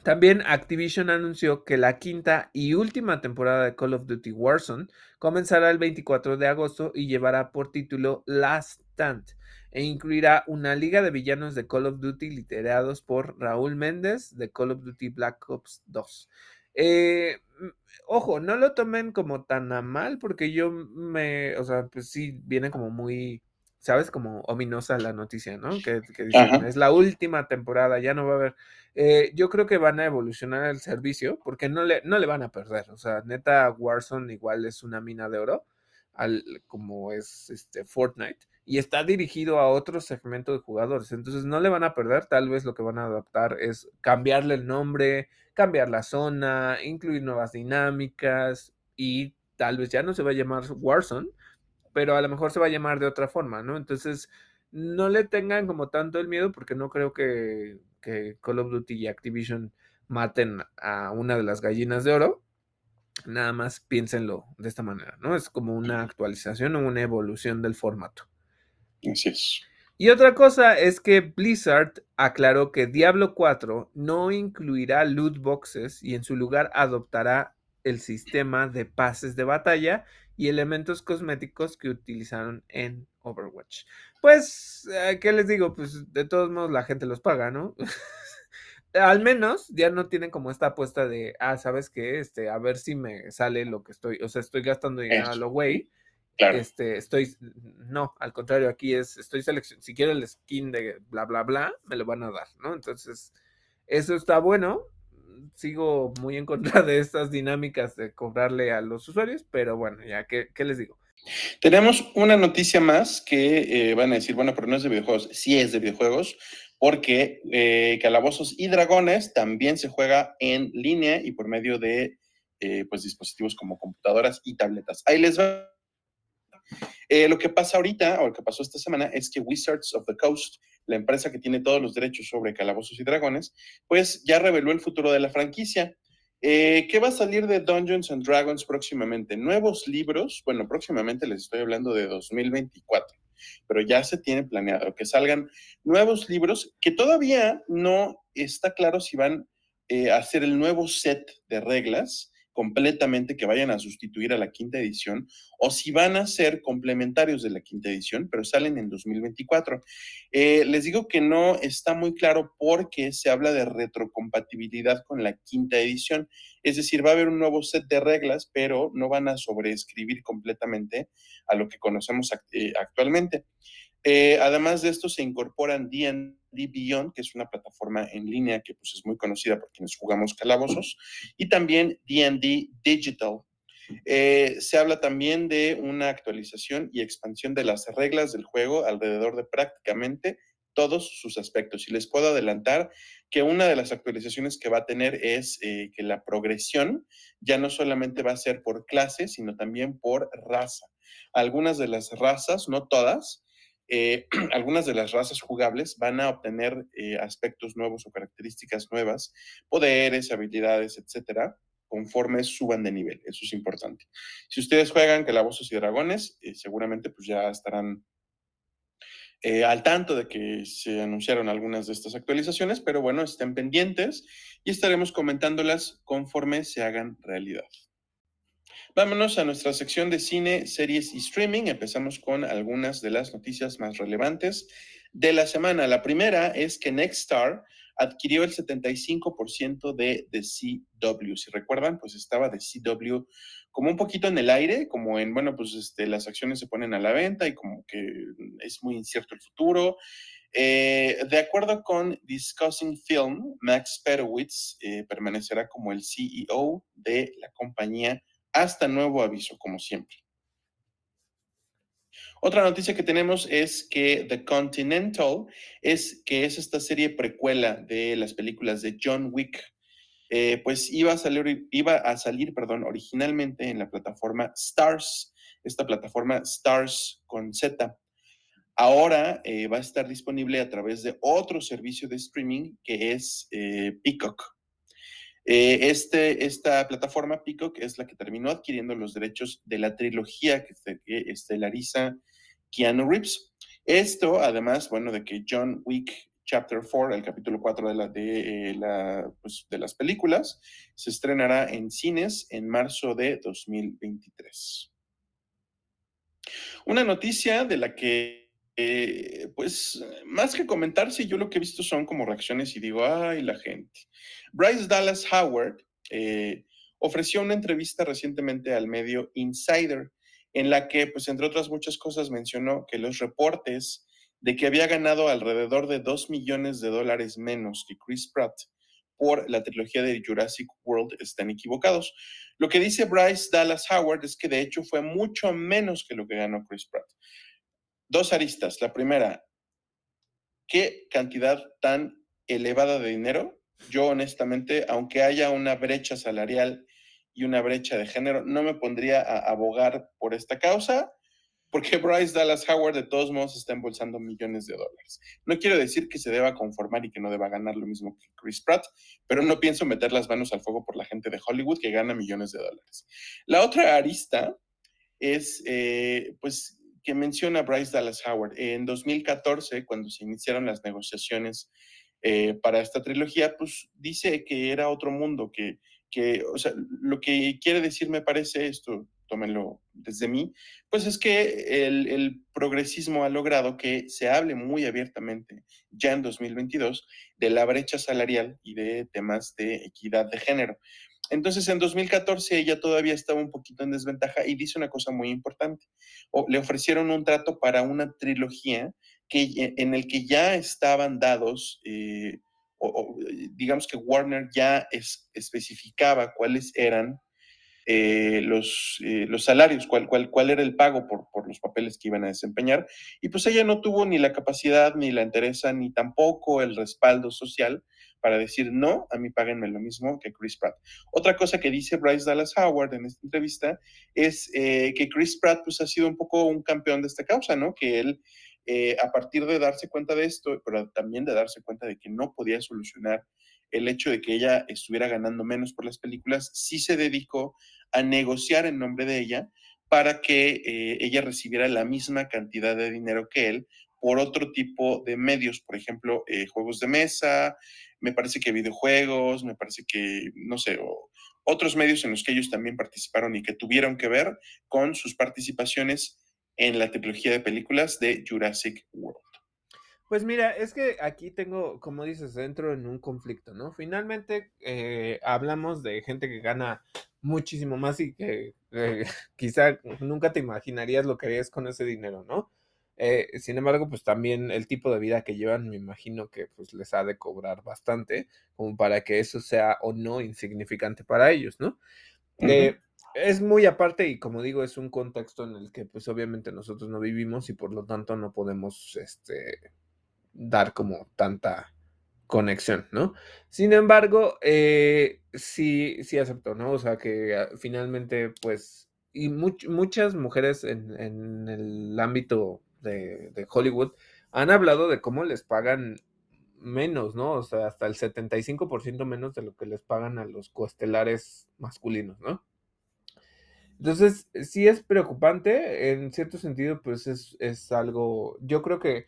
También Activision anunció que la quinta y última temporada de Call of Duty Warzone comenzará el 24 de agosto y llevará por título Last Stand e incluirá una liga de villanos de Call of Duty liderados por Raúl Méndez de Call of Duty Black Ops 2. Eh, ojo, no lo tomen como tan a mal porque yo me, o sea, pues sí, viene como muy ¿sabes? Como ominosa la noticia, ¿no? Que, dicen, es la última temporada, ya no va a haber. Eh, yo creo que van a evolucionar el servicio porque no le, no le van a perder. O sea, neta, Warzone igual es una mina de oro, al, como es este Fortnite, y está dirigido a otro segmento de jugadores. Entonces no le van a perder. Tal vez lo que van a adaptar es cambiarle el nombre, cambiar la zona, incluir nuevas dinámicas y tal vez ya no se va a llamar Warzone, pero a lo mejor se va a llamar de otra forma, ¿no? Entonces, no le tengan como tanto el miedo porque no creo que, Call of Duty y Activision maten a una de las gallinas de oro. Nada más piénsenlo de esta manera, ¿no? Es como una actualización o una evolución del formato. Así es. Y otra cosa es que Blizzard aclaró que Diablo 4 no incluirá loot boxes y en su lugar adoptará el sistema de pases de batalla y elementos cosméticos que utilizaron en Overwatch. Pues, eh, ¿qué les digo? Pues de todos modos la gente los paga, ¿no? [LAUGHS] Al menos ya no tienen como esta apuesta de, ah, ¿sabes qué? Este, a ver si me sale lo que estoy, o sea, estoy gastando dinero a lo güey. Claro. Este, estoy, no, al contrario, aquí es, estoy seleccionando, si quiero el skin de bla, bla, bla, me lo van a dar, ¿no? Entonces, eso está bueno, sigo muy en contra de estas dinámicas de cobrarle a los usuarios, pero bueno, ya, ¿qué, les digo? Tenemos una noticia más que eh, van a decir, bueno, pero no es de videojuegos, sí es de videojuegos, porque eh, Calabozos y Dragones también se juega en línea y por medio de eh, pues, dispositivos como computadoras y tabletas. Ahí les va eh, lo que pasa ahorita, o lo que pasó esta semana, es que Wizards of the Coast, la empresa que tiene todos los derechos sobre calabozos y dragones, pues ya reveló el futuro de la franquicia. Eh, ¿Qué va a salir de Dungeons and Dragons próximamente? Nuevos libros, bueno, próximamente les estoy hablando de 2024, pero ya se tiene planeado que salgan nuevos libros que todavía no está claro si van eh, a hacer el nuevo set de reglas completamente que vayan a sustituir a la quinta edición o si van a ser complementarios de la quinta edición, pero salen en 2024. Eh, les digo que no está muy claro porque se habla de retrocompatibilidad con la quinta edición, es decir, va a haber un nuevo set de reglas, pero no van a sobreescribir completamente a lo que conocemos eh, actualmente. Eh, además de esto, se incorporan Beyond, que es una plataforma en línea que pues, es muy conocida por quienes jugamos calabozos, y también D&D Digital. Eh, se habla también de una actualización y expansión de las reglas del juego alrededor de prácticamente todos sus aspectos. Y les puedo adelantar que una de las actualizaciones que va a tener es eh, que la progresión ya no solamente va a ser por clase, sino también por raza. Algunas de las razas, no todas, eh, [CLEARS THROAT] algunas de las razas jugables van a obtener eh, aspectos nuevos o características nuevas, poderes, habilidades, etcétera, conforme suban de nivel. Eso es importante. Si ustedes juegan Calabozos y Dragones, eh, seguramente pues ya estarán al tanto de que se anunciaron algunas de estas actualizaciones, pero bueno, estén pendientes y estaremos comentándolas conforme se hagan realidad. Vámonos a nuestra sección de cine, series y streaming. Empezamos con algunas de las noticias más relevantes de la semana. La primera es que Nextstar adquirió el 75% de The CW. Si recuerdan, pues estaba The CW como un poquito en el aire, como en, bueno, pues este, las acciones se ponen a la venta y como que es muy incierto el futuro. Eh, de acuerdo con Discussing Film, Max Perowitz eh, permanecerá como el CEO de la compañía hasta nuevo aviso, como siempre. Otra noticia que tenemos es que The Continental es que es esta serie precuela de las películas de John Wick. Eh, pues iba a salir, iba a salir, perdón, originalmente en la plataforma Stars, esta plataforma Stars con Z. Ahora eh, va a estar disponible a través de otro servicio de streaming que es eh, Peacock. Eh, este, esta plataforma Peacock es la que terminó adquiriendo los derechos de la trilogía que, estelariza Keanu Reeves. Esto, además, bueno, de que John Wick Chapter 4, el capítulo 4 de, la, de, la, pues, de las películas. Se estrenará en cines en marzo de 2023. Una noticia de la que, eh, pues, más que comentar, si yo lo que he visto son como reacciones y digo, ay, la gente. Bryce Dallas Howard eh, ofreció una entrevista recientemente al medio Insider, en la que, pues, entre otras muchas cosas, mencionó que los reportes de que había ganado alrededor de 2 millones de dólares menos que Chris Pratt por la trilogía de Jurassic World están equivocados. Lo que dice Bryce Dallas Howard es que de hecho fue mucho menos que lo que ganó Chris Pratt. Dos aristas. La primera, ¿qué cantidad tan elevada de dinero? Yo honestamente, aunque haya una brecha salarial y una brecha de género, no me pondría a abogar por esta causa porque [LAUGHS] Bryce Dallas Howard de todos modos está embolsando millones de dólares. No quiero decir que se deba conformar y que no deba ganar lo mismo que Chris Pratt, pero no pienso meter las manos al fuego por la gente de Hollywood que gana millones de dólares. La otra arista es, eh, pues, que menciona Bryce Dallas Howard. En 2014, cuando se iniciaron las negociaciones eh, para esta trilogía, pues dice que era otro mundo, que, que, o sea, lo que quiere decir me parece esto, tómenlo desde mí, pues es que el, progresismo ha logrado que se hable muy abiertamente ya en 2022 de la brecha salarial y de temas de equidad de género. Entonces, en 2014 ella todavía estaba un poquito en desventaja y dice una cosa muy importante. Le ofrecieron un trato para una trilogía que, en el que ya estaban dados, eh, digamos que Warner ya especificaba cuáles eran eh, los, eh, los salarios, cuál, cuál, cuál era el pago por, por, los papeles que iban a desempeñar. Y pues ella no tuvo ni la capacidad, ni la interesa, ni tampoco el respaldo social para decir, no, a mí páguenme lo mismo que Chris Pratt. Otra cosa que dice Bryce Dallas Howard en esta entrevista es eh, que Chris Pratt pues ha sido un poco un campeón de esta causa, ¿no? Que él, a partir de darse cuenta de esto, pero también de darse cuenta de que no podía solucionar el hecho de que ella estuviera ganando menos por las películas, sí se dedicó a negociar en nombre de ella para que eh, ella recibiera la misma cantidad de dinero que él por otro tipo de medios, por ejemplo, eh, juegos de mesa, me parece que videojuegos, me parece que, no sé, otros medios en los que ellos también participaron y que tuvieron que ver con sus participaciones en la trilogía de películas de Jurassic World. Pues mira, es que aquí tengo, como dices, dentro en un conflicto, ¿no? Finalmente eh, hablamos de gente que gana muchísimo más y que eh, [LAUGHS] quizá nunca te imaginarías lo que harías con ese dinero, ¿no? Eh, sin embargo, pues también el tipo de vida que llevan, me imagino que pues les ha de cobrar bastante, como para que eso sea o no insignificante para ellos, ¿no? es muy aparte y como digo, es un contexto en el que pues obviamente nosotros no vivimos y por lo tanto no podemos, este, dar como tanta conexión, ¿no? Sin embargo, eh, sí, sí aceptó, ¿no? O sea, que ah, finalmente, pues, y muchas mujeres en, el ámbito de, Hollywood han hablado de cómo les pagan menos, ¿no? O sea, hasta el 75% menos de lo que les pagan a los coestelares masculinos, ¿no? Entonces, sí es preocupante, en cierto sentido, pues es, es algo, yo creo que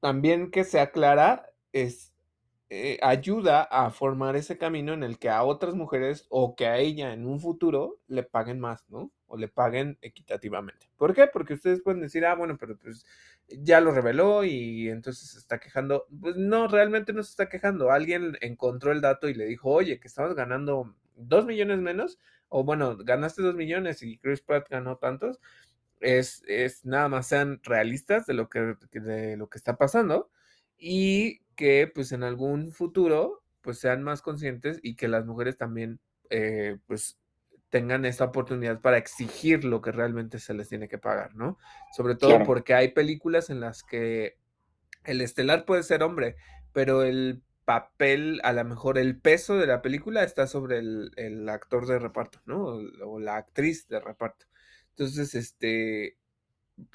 también que sea clara es eh, ayuda a formar ese camino en el que a otras mujeres o que a ella en un futuro le paguen más, ¿no? O le paguen equitativamente. ¿Por qué? Porque ustedes pueden decir, ah, bueno, pero pues ya lo reveló y entonces se está quejando. Pues no, realmente no se está quejando. Alguien encontró el dato y le dijo, oye, que estabas ganando dos millones menos, o bueno, ganaste dos millones y Chris Pratt ganó tantos es, nada más sean realistas de lo que, de lo que está pasando y que pues en algún futuro pues sean más conscientes y que las mujeres también eh, pues tengan esa oportunidad para exigir lo que realmente se les tiene que pagar, ¿no? Sobre todo porque hay películas en las que el estelar puede ser hombre, pero el papel, a lo mejor el peso de la película está sobre el, actor de reparto, ¿no? o, la actriz de reparto. Entonces, este,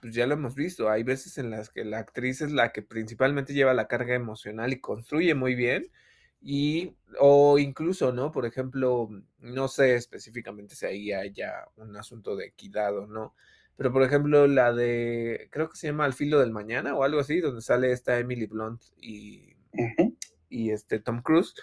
pues ya lo hemos visto, hay veces en las que la actriz es la que principalmente lleva la carga emocional y construye muy bien, y, o incluso, ¿no? Por ejemplo, no sé específicamente si ahí haya un asunto de equidad o no, pero por ejemplo, la de, creo que se llama Al filo del mañana o algo así, donde sale esta Emily Blunt y y este Tom Cruise,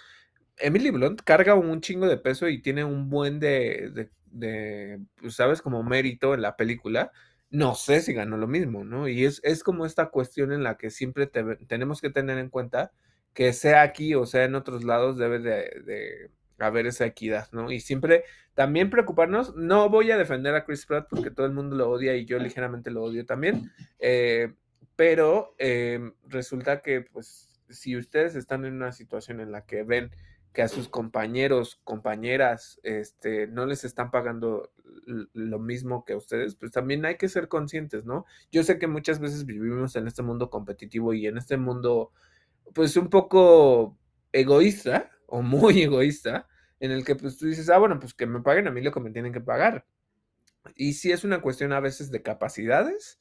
Emily Blunt carga un chingo de peso y tiene un buen de, de, pues, ¿sabes? Como mérito en la película. No sé si ganó lo mismo, ¿no? Y es, es como esta cuestión en la que siempre tenemos que tener en cuenta que sea aquí o sea en otros lados debe de, haber esa equidad, ¿no? Y siempre también preocuparnos, no voy a defender a Chris Pratt porque todo el mundo lo odia y yo ligeramente lo odio también, eh, pero em, resulta que pues si ustedes están en una situación en la que ven que a sus compañeros, compañeras, este, no les están pagando lo mismo que a ustedes, pues también hay que ser conscientes, ¿no? Yo sé que muchas veces vivimos en este mundo competitivo y en este mundo, pues un poco egoísta [LAUGHS] o muy egoísta, en el que pues tú dices, ah, bueno, pues que me paguen a mí lo que me tienen que pagar. Y sí es una cuestión a veces de capacidades,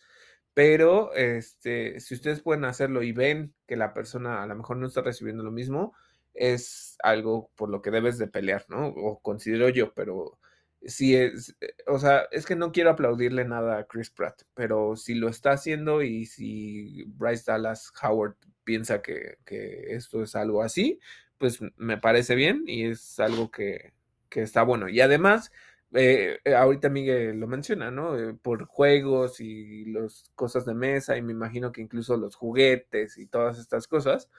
pero este, si ustedes pueden hacerlo y ven que la persona a lo mejor no está recibiendo lo mismo, es algo por lo que debes de pelear, ¿no? O considero yo, pero si es, eh, o sea, es que no quiero aplaudirle nada a Chris Pratt, pero si lo está haciendo y si Bryce Dallas Howard piensa que, que esto es algo así, pues me parece bien y es algo que, que está bueno. Y además, eh, eh, ahorita Miguel lo menciona, ¿no? Eh, por juegos y las cosas de mesa y me imagino que incluso los juguetes y todas estas cosas,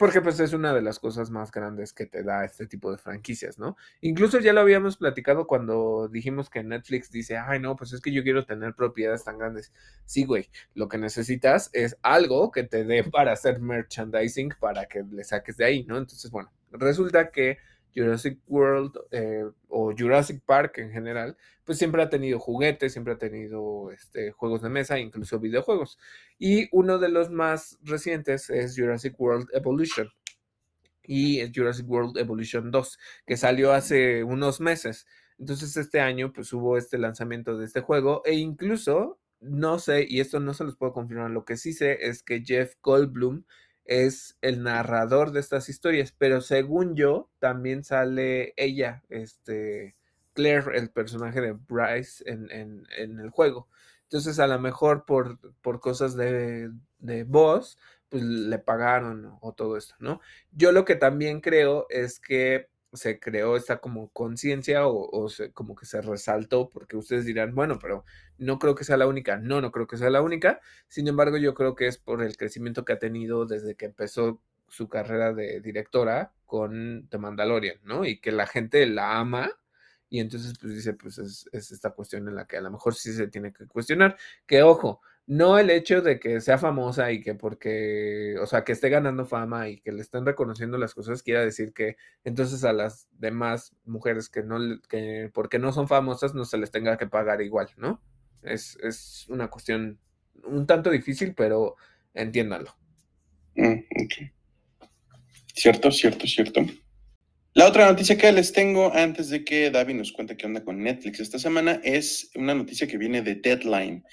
porque pues es una de las cosas más grandes que te da este tipo de franquicias, ¿no? Incluso ya lo habíamos platicado cuando dijimos que Netflix dice, ay no, pues es que yo quiero tener propiedades tan grandes. Sí, güey, lo que necesitas es algo que te dé para hacer merchandising para que le saques de ahí, ¿no? Entonces, bueno, resulta que Jurassic World eh, o Jurassic Park en general, pues siempre ha tenido juguetes, siempre ha tenido este, juegos de mesa, incluso videojuegos. Y uno de los más recientes es Jurassic World Evolution. Y es Jurassic World Evolution 2, que salió hace unos meses. Entonces este año pues hubo este lanzamiento de este juego e incluso, no sé, y esto no se los puedo confirmar, lo que sí sé es que Jeff Goldblum es el narrador de estas historias, pero según yo, también sale ella, este, Claire, el personaje de Bryce en, el juego. Entonces, a lo mejor por, por cosas de, de voz, pues le pagaron o todo esto, ¿no? Yo lo que también creo es que se creó esta como conciencia o, como que se resaltó, porque ustedes dirán, bueno, pero no creo que sea la única. No, no creo que sea la única. Sin embargo, yo creo que es por el crecimiento que ha tenido desde que empezó su carrera de directora con The Mandalorian, ¿no? Y que la gente la ama. Y entonces, pues dice, pues es, es esta cuestión en la que a lo mejor sí se tiene que cuestionar. Que ojo, no el hecho de que sea famosa y que porque, o sea, que esté ganando fama y que le estén reconociendo las cosas, quiera decir que entonces a las demás mujeres que no, que porque no son famosas, no se les tenga que pagar igual, ¿no? Es, es una cuestión un tanto difícil, pero entiéndalo. Mm, cierto, cierto, cierto. La otra noticia que les tengo antes de que David nos cuente qué onda con Netflix esta semana es una noticia que viene de Deadline.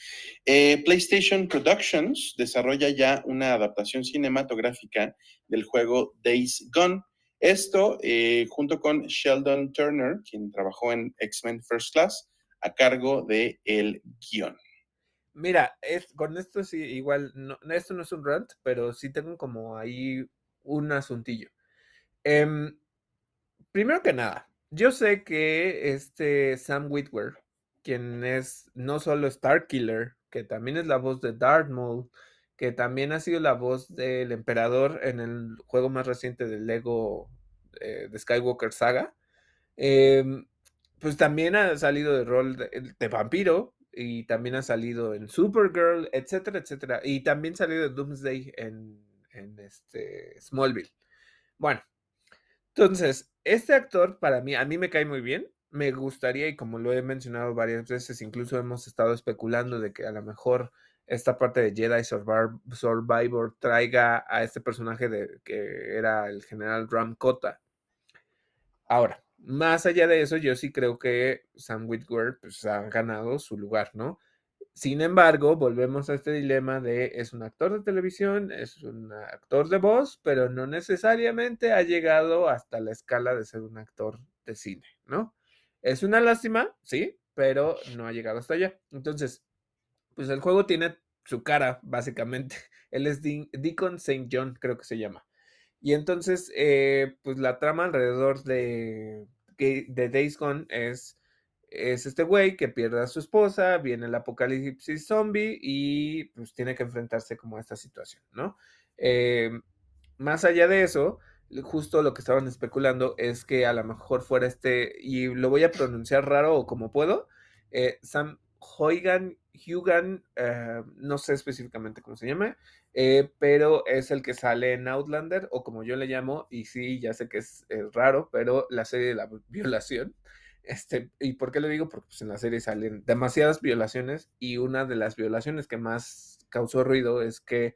Eh, PlayStation Productions desarrolla ya una adaptación cinematográfica del juego Days Gone. Esto eh, junto con Sheldon Turner, quien trabajó en X-Men First Class, a cargo de el guion. Mira, es, con esto sí, igual, esto no es un rant, pero sí tengo como ahí un asuntillo. Em, primero que nada, yo sé que este Sam Witwer, quien es no solo Star Killer, que también es la voz de Darth Maul, que también ha sido la voz del emperador en el juego más reciente del Lego eh, de Skywalker Saga, em, pues también ha salido de rol de, vampiro y también ha salido en Supergirl, etcétera, etcétera. Y también salido de Doomsday en, en este Smallville. Bueno, entonces, este actor para mí, a mí me cae muy bien. Me gustaría, y como lo he mencionado varias veces, incluso hemos estado especulando de que a lo mejor esta parte de Jedi Survivor, traiga a este personaje de, que era el general Ram Kota. Ahora, más allá de eso, yo sí creo que Sam Witwer pues, ha ganado su lugar, ¿no? Sin embargo, volvemos a este dilema de es un actor de televisión, es un actor de voz, pero no necesariamente ha llegado hasta la escala de ser un actor de cine, ¿no? Es una lástima, sí, pero no ha llegado hasta allá. Entonces, pues el juego tiene su cara, básicamente. [LAUGHS] Él es Deacon St. John, creo que se llama. Y entonces, eh, pues la trama alrededor de, de Days Gone es, es este güey que pierde a su esposa, viene el apocalipsis zombie y pues tiene que enfrentarse como a esta situación, ¿no? Eh, más allá de eso, justo lo que estaban especulando es que a lo mejor fuera este, y lo voy a pronunciar raro o como puedo, eh, Sam Huygan, Hugan, eh, no sé específicamente cómo se llama, eh, pero es el que sale en Outlander, o como yo le llamo, y sí, ya sé que es, raro, pero la serie de la [LAUGHS] violación. Este, ¿Y por qué lo digo? Porque pues, en la serie salen demasiadas violaciones y una de las violaciones que más causó ruido es que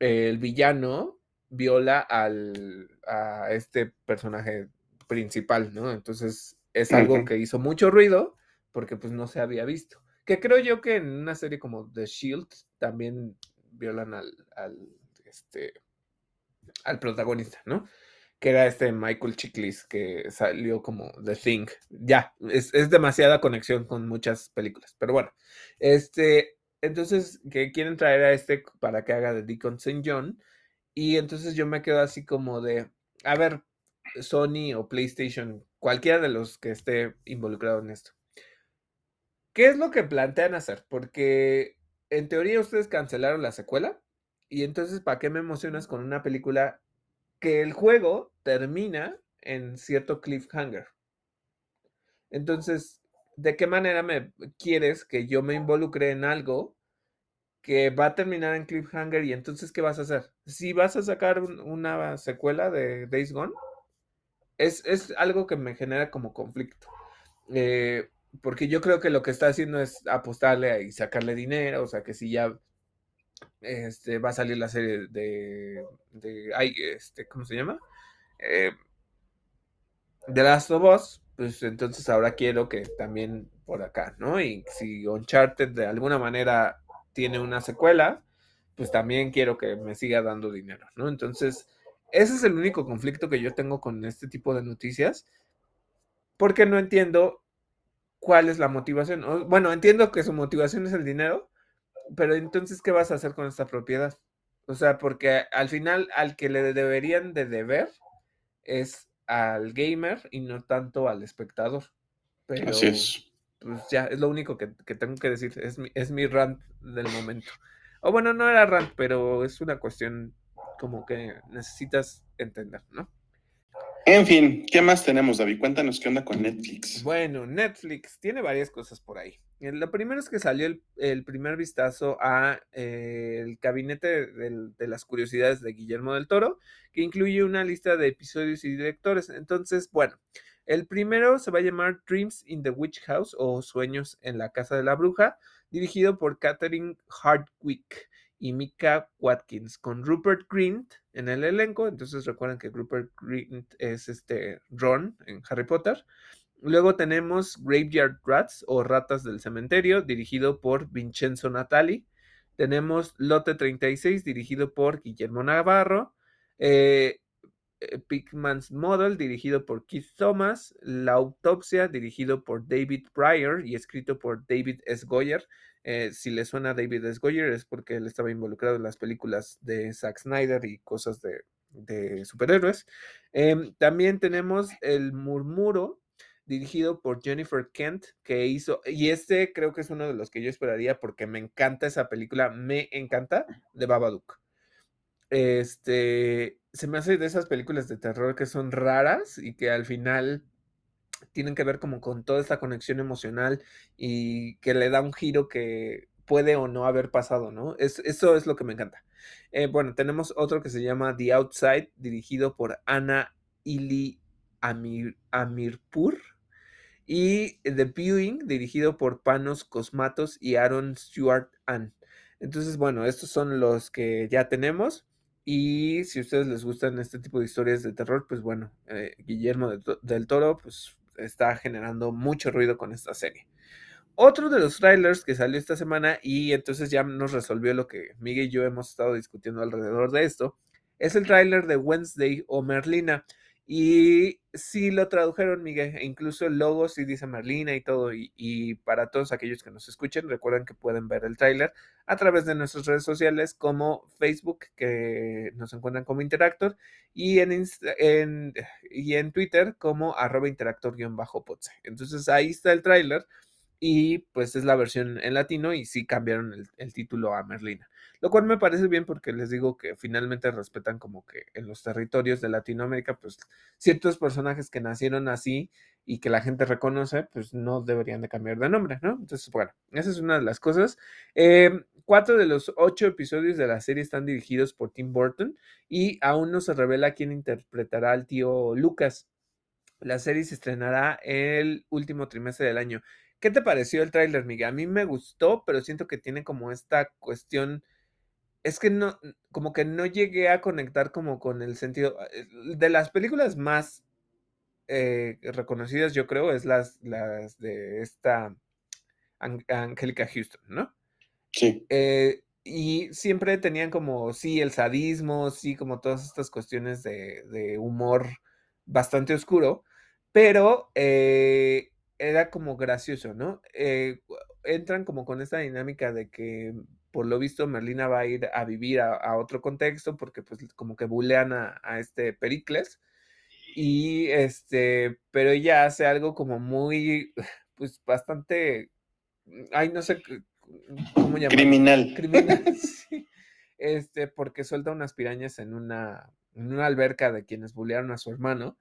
el villano viola al, a este personaje principal, ¿no? Entonces es algo que hizo mucho ruido porque pues no se había visto. Que creo yo que en una serie como The Shield también violan al, al, este, al protagonista, ¿no? Que era este Michael Chiklis que salió como The Thing. Ya, es, es demasiada conexión con muchas películas. Pero bueno, este, entonces, que quieren traer a este para que haga de Deacon St. John. Y entonces yo me quedo así como de, a ver, Sony o PlayStation, cualquiera de los que esté involucrado en esto. ¿Qué es lo que plantean hacer? Porque en teoría ustedes cancelaron la secuela. Y entonces, ¿para qué me emocionas con una película que el juego termina en cierto cliffhanger? Entonces, ¿de qué manera me quieres que yo me involucre en algo que va a terminar en cliffhanger y entonces qué vas a hacer? Si vas a sacar una secuela de Days Gone, es, es, algo que me genera como conflicto. Eh, porque yo creo que lo que está haciendo es apostarle y sacarle dinero, o sea que si ya este, va a salir la serie de, de este, ¿cómo se llama? Eh, The Last of Us, pues entonces ahora quiero que también por acá, ¿no? Y si Uncharted de alguna manera tiene una secuela, pues también quiero que me siga dando dinero, ¿no? Entonces, ese es el único conflicto que yo tengo con este tipo de noticias, porque no entiendo cuál es la motivación. bueno, entiendo que su motivación es el dinero, pero entonces, ¿qué vas a hacer con esta propiedad? O sea, porque al final al que le deberían de deber es al gamer y no tanto al espectador. Pero, Así es. Pues ya, es lo único que, tengo que decir. Es mi, es mi rant del momento. O bueno, no era rant, pero es una cuestión como que necesitas entender, ¿no? En fin, ¿qué más tenemos, David? Cuéntanos qué onda con Netflix. Bueno, Netflix tiene varias cosas por ahí. Eh, lo primero es que salió el, primer vistazo a eh, el gabinete de las curiosidades de Guillermo del Toro, que incluye una lista de episodios y directores. Entonces, bueno, el primero se va a llamar Dreams in the Witch House o Sueños en la Casa de la Bruja, dirigido por Catherine Hardwick y Mika Watkins, con Rupert Grint en el elenco. Entonces recuerden que Rupert Grint es este Ron en Harry Potter. Luego tenemos Graveyard Rats o Ratas del Cementerio, dirigido por Vincenzo Natali. Tenemos Lote 36, dirigido por Guillermo Navarro. Eh, Pigman's Model, dirigido por Keith Thomas, La Autopsia, dirigido por David Pryor y escrito por David S. Goyer. Eh, si le suena a David S. Goyer es porque él estaba involucrado en las películas de Zack Snyder y cosas de, superhéroes. Em, también tenemos El Murmuro, dirigido por Jennifer Kent, que hizo, y este creo que es uno de los que yo esperaría porque me encanta esa película, me encanta, de Babadook. Este, se me hace de esas películas de terror que son raras y que al final tienen que ver como con toda esta conexión emocional y que le da un giro que puede o no haber pasado, ¿no? Es, eso es lo que me encanta. Eh, bueno, tenemos otro que se llama The Outside, dirigido por Ana Ili Amir, Amirpur. Y The Viewing, dirigido por Panos Cosmatos y Aaron Stewart Ann. Entonces, bueno, estos son los que ya tenemos. Y si a ustedes les gustan este tipo de historias de terror, pues bueno, eh, Guillermo del Toro pues está generando mucho ruido con esta serie. Otro de los trailers que salió esta semana y entonces ya nos resolvió lo que Miguel y yo hemos estado discutiendo alrededor de esto, es el trailer de Wednesday o Merlina. Y sí lo tradujeron, Miguel, e incluso el logo sí dice Merlina y todo. Y, para todos aquellos que nos escuchen, recuerden que pueden ver el tráiler a través de nuestras redes sociales como Facebook, que nos encuentran como Interactor, y en, en, y en Twitter como arroba interactor-potse. Entonces ahí está el tráiler y pues es la versión en latino y sí cambiaron el, título a Merlina. Lo cual me parece bien porque les digo que finalmente respetan como que en los territorios de Latinoamérica, pues ciertos personajes que nacieron así y que la gente reconoce, pues no deberían de cambiar de nombre, ¿no? Entonces, bueno, esa es una de las cosas. Em, cuatro de los ocho episodios de la serie están dirigidos por Tim Burton y aún no se revela quién interpretará al tío Lucas. La serie se estrenará el último trimestre del año. ¿Qué te pareció el tráiler, Miguel? A mí me gustó, pero siento que tiene como esta cuestión. Es que no, como que no llegué a conectar como con el sentido. Eh, de las películas más eh, reconocidas, yo creo, es las, las de esta Angélica Houston, ¿no? Sí. Eh, y siempre tenían como, sí, el sadismo, sí, como todas estas cuestiones de, de humor bastante oscuro, pero era como gracioso, ¿no? Entran como con esta dinámica de que por lo visto Merlina va a ir a vivir a, otro contexto porque pues como que bulean a, este Pericles y este, pero ella hace algo como muy, pues bastante, ay, no sé cómo llamarlo. Criminal. Criminal, [LAUGHS] sí. Este, porque suelta unas pirañas en una, en una alberca de quienes bulearon a su hermano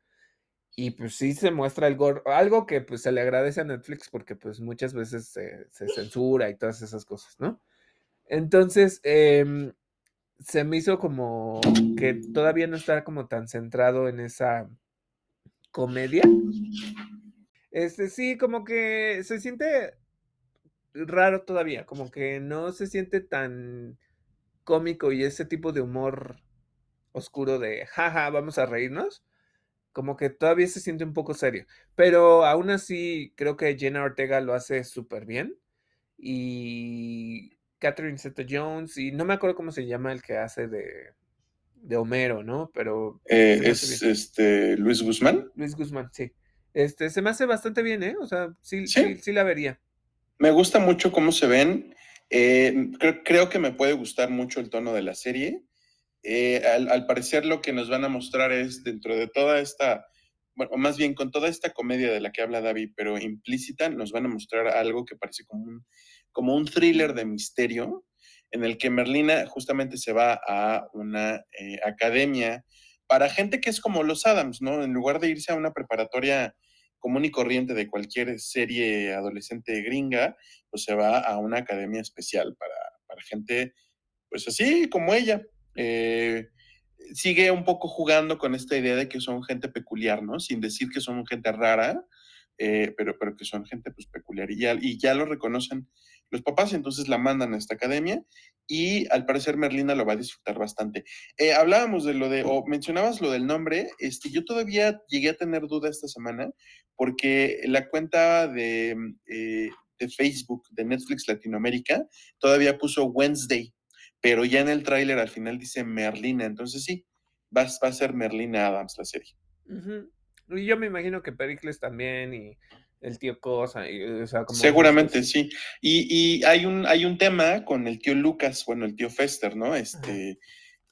y pues sí se muestra el algo que pues se le agradece a Netflix porque pues muchas veces se, censura y todas esas cosas, ¿no? Entonces, em, se me hizo como que todavía no está como tan centrado en esa comedia. Este sí, como que se siente raro todavía, como que no se siente tan cómico y ese tipo de humor oscuro de jaja, vamos a reírnos como que todavía se siente un poco serio. Pero aún así, creo que Jenna Ortega lo hace súper bien. Y Catherine Zeta Jones, y no me acuerdo cómo se llama el que hace de, de Homero, ¿no? Pero. Eh, es este Luis Guzmán. Luis Guzmán, sí. Este, se me hace bastante bien, ¿eh? O sea, sí, sí, la vería. Me gusta mucho cómo se ven. Eh, creo que me puede gustar mucho el tono de la serie. Eh, al, parecer lo que nos van a mostrar es dentro de toda esta, bueno, más bien con toda esta comedia de la que habla David, pero implícita, nos van a mostrar algo que parece como un, como un thriller de misterio, en el que Merlina justamente se va a una eh, academia para gente que es como los Adams, ¿no? En lugar de irse a una preparatoria común y corriente de cualquier serie adolescente gringa, pues se va a una academia especial para, para gente, pues así como ella, eh, sigue un poco jugando con esta idea de que son gente peculiar, ¿no? Sin decir que son gente rara, eh, pero, pero que son gente pues peculiar y ya, y ya lo reconocen los papás, entonces la mandan a esta academia y al parecer Merlina lo va a disfrutar bastante. Eh, hablábamos de lo de, o mencionabas lo del nombre, este, yo todavía llegué a tener duda esta semana porque la cuenta de, de Facebook de Netflix Latinoamérica todavía puso Wednesday pero ya en el tráiler al final dice Merlina, entonces sí, va, a ser Merlina Adams la serie. Y yo me imagino que Pericles también y el tío Cosa, y, o sea, como Seguramente, sí. Y, y, hay, un, hay un tema con el tío Lucas, bueno, el tío Fester, ¿no? Este,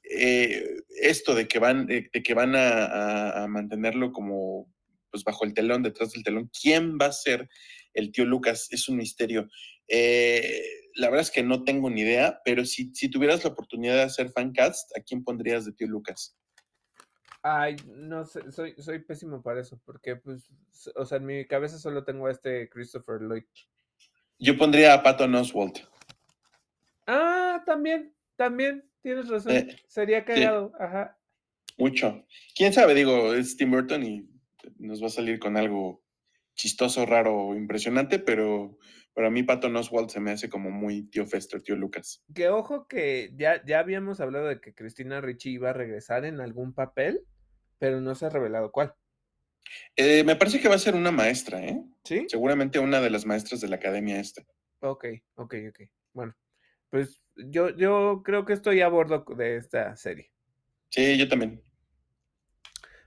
eh, esto de que van, de, que van a, a, mantenerlo como pues bajo el telón, detrás del telón. ¿Quién va a ser el tío Lucas? Es un misterio. Eh, la verdad es que no tengo ni idea, pero si, si tuvieras la oportunidad de hacer fancast, ¿a quién pondrías de tío Lucas? Ay, no sé, soy, soy pésimo para eso, porque pues, o sea, en mi cabeza solo tengo a este Christopher Lloyd. Yo pondría a Patton Oswalt. Ah, también, también, tienes razón. Eh, Sería cagado, ajá. Mucho. Quién sabe, digo, es Tim Burton y nos va a salir con algo chistoso, raro, impresionante, pero para mí Patton Oswald se me hace como muy tío Fester, tío Lucas. Que ojo que ya, ya habíamos hablado de que Cristina Ricci iba a regresar en algún papel, pero no se ha revelado cuál. Eh, me parece que va a ser una maestra, ¿eh? Sí. Seguramente una de las maestras de la academia esta. Ok, ok, ok. Bueno, pues yo, yo creo que estoy a bordo de esta serie. Sí, yo también.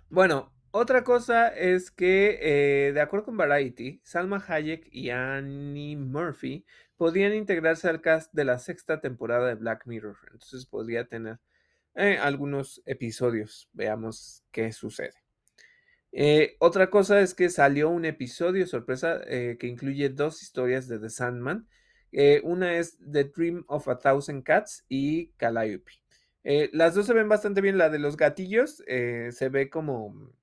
Bueno, Otra cosa es que, eh, de acuerdo con Variety, Salma Hayek y Annie Murphy podrían integrarse al cast de la sexta temporada de Black Mirror. Entonces podría tener eh, algunos episodios. Veamos qué sucede. Eh, otra cosa es que salió un episodio sorpresa que incluye dos historias de The Sandman. una es The Dream of a Thousand Cats y Calliope. las dos se ven bastante bien. La de los gatillos se ve como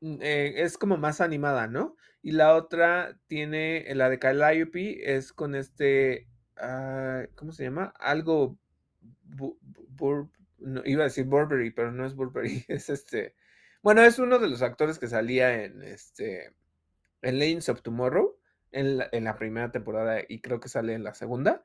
Mm, eh, es como más animada, ¿no? Y la otra tiene, la de Calliope es con este, ah, ¿cómo se llama? Algo, iba a decir Burberry, pero no es Burberry, [LAUGHS] es este, bueno, es uno de los actores que salía en este, en Lanes of Tomorrow, en la, en la primera temporada y creo que sale en la segunda,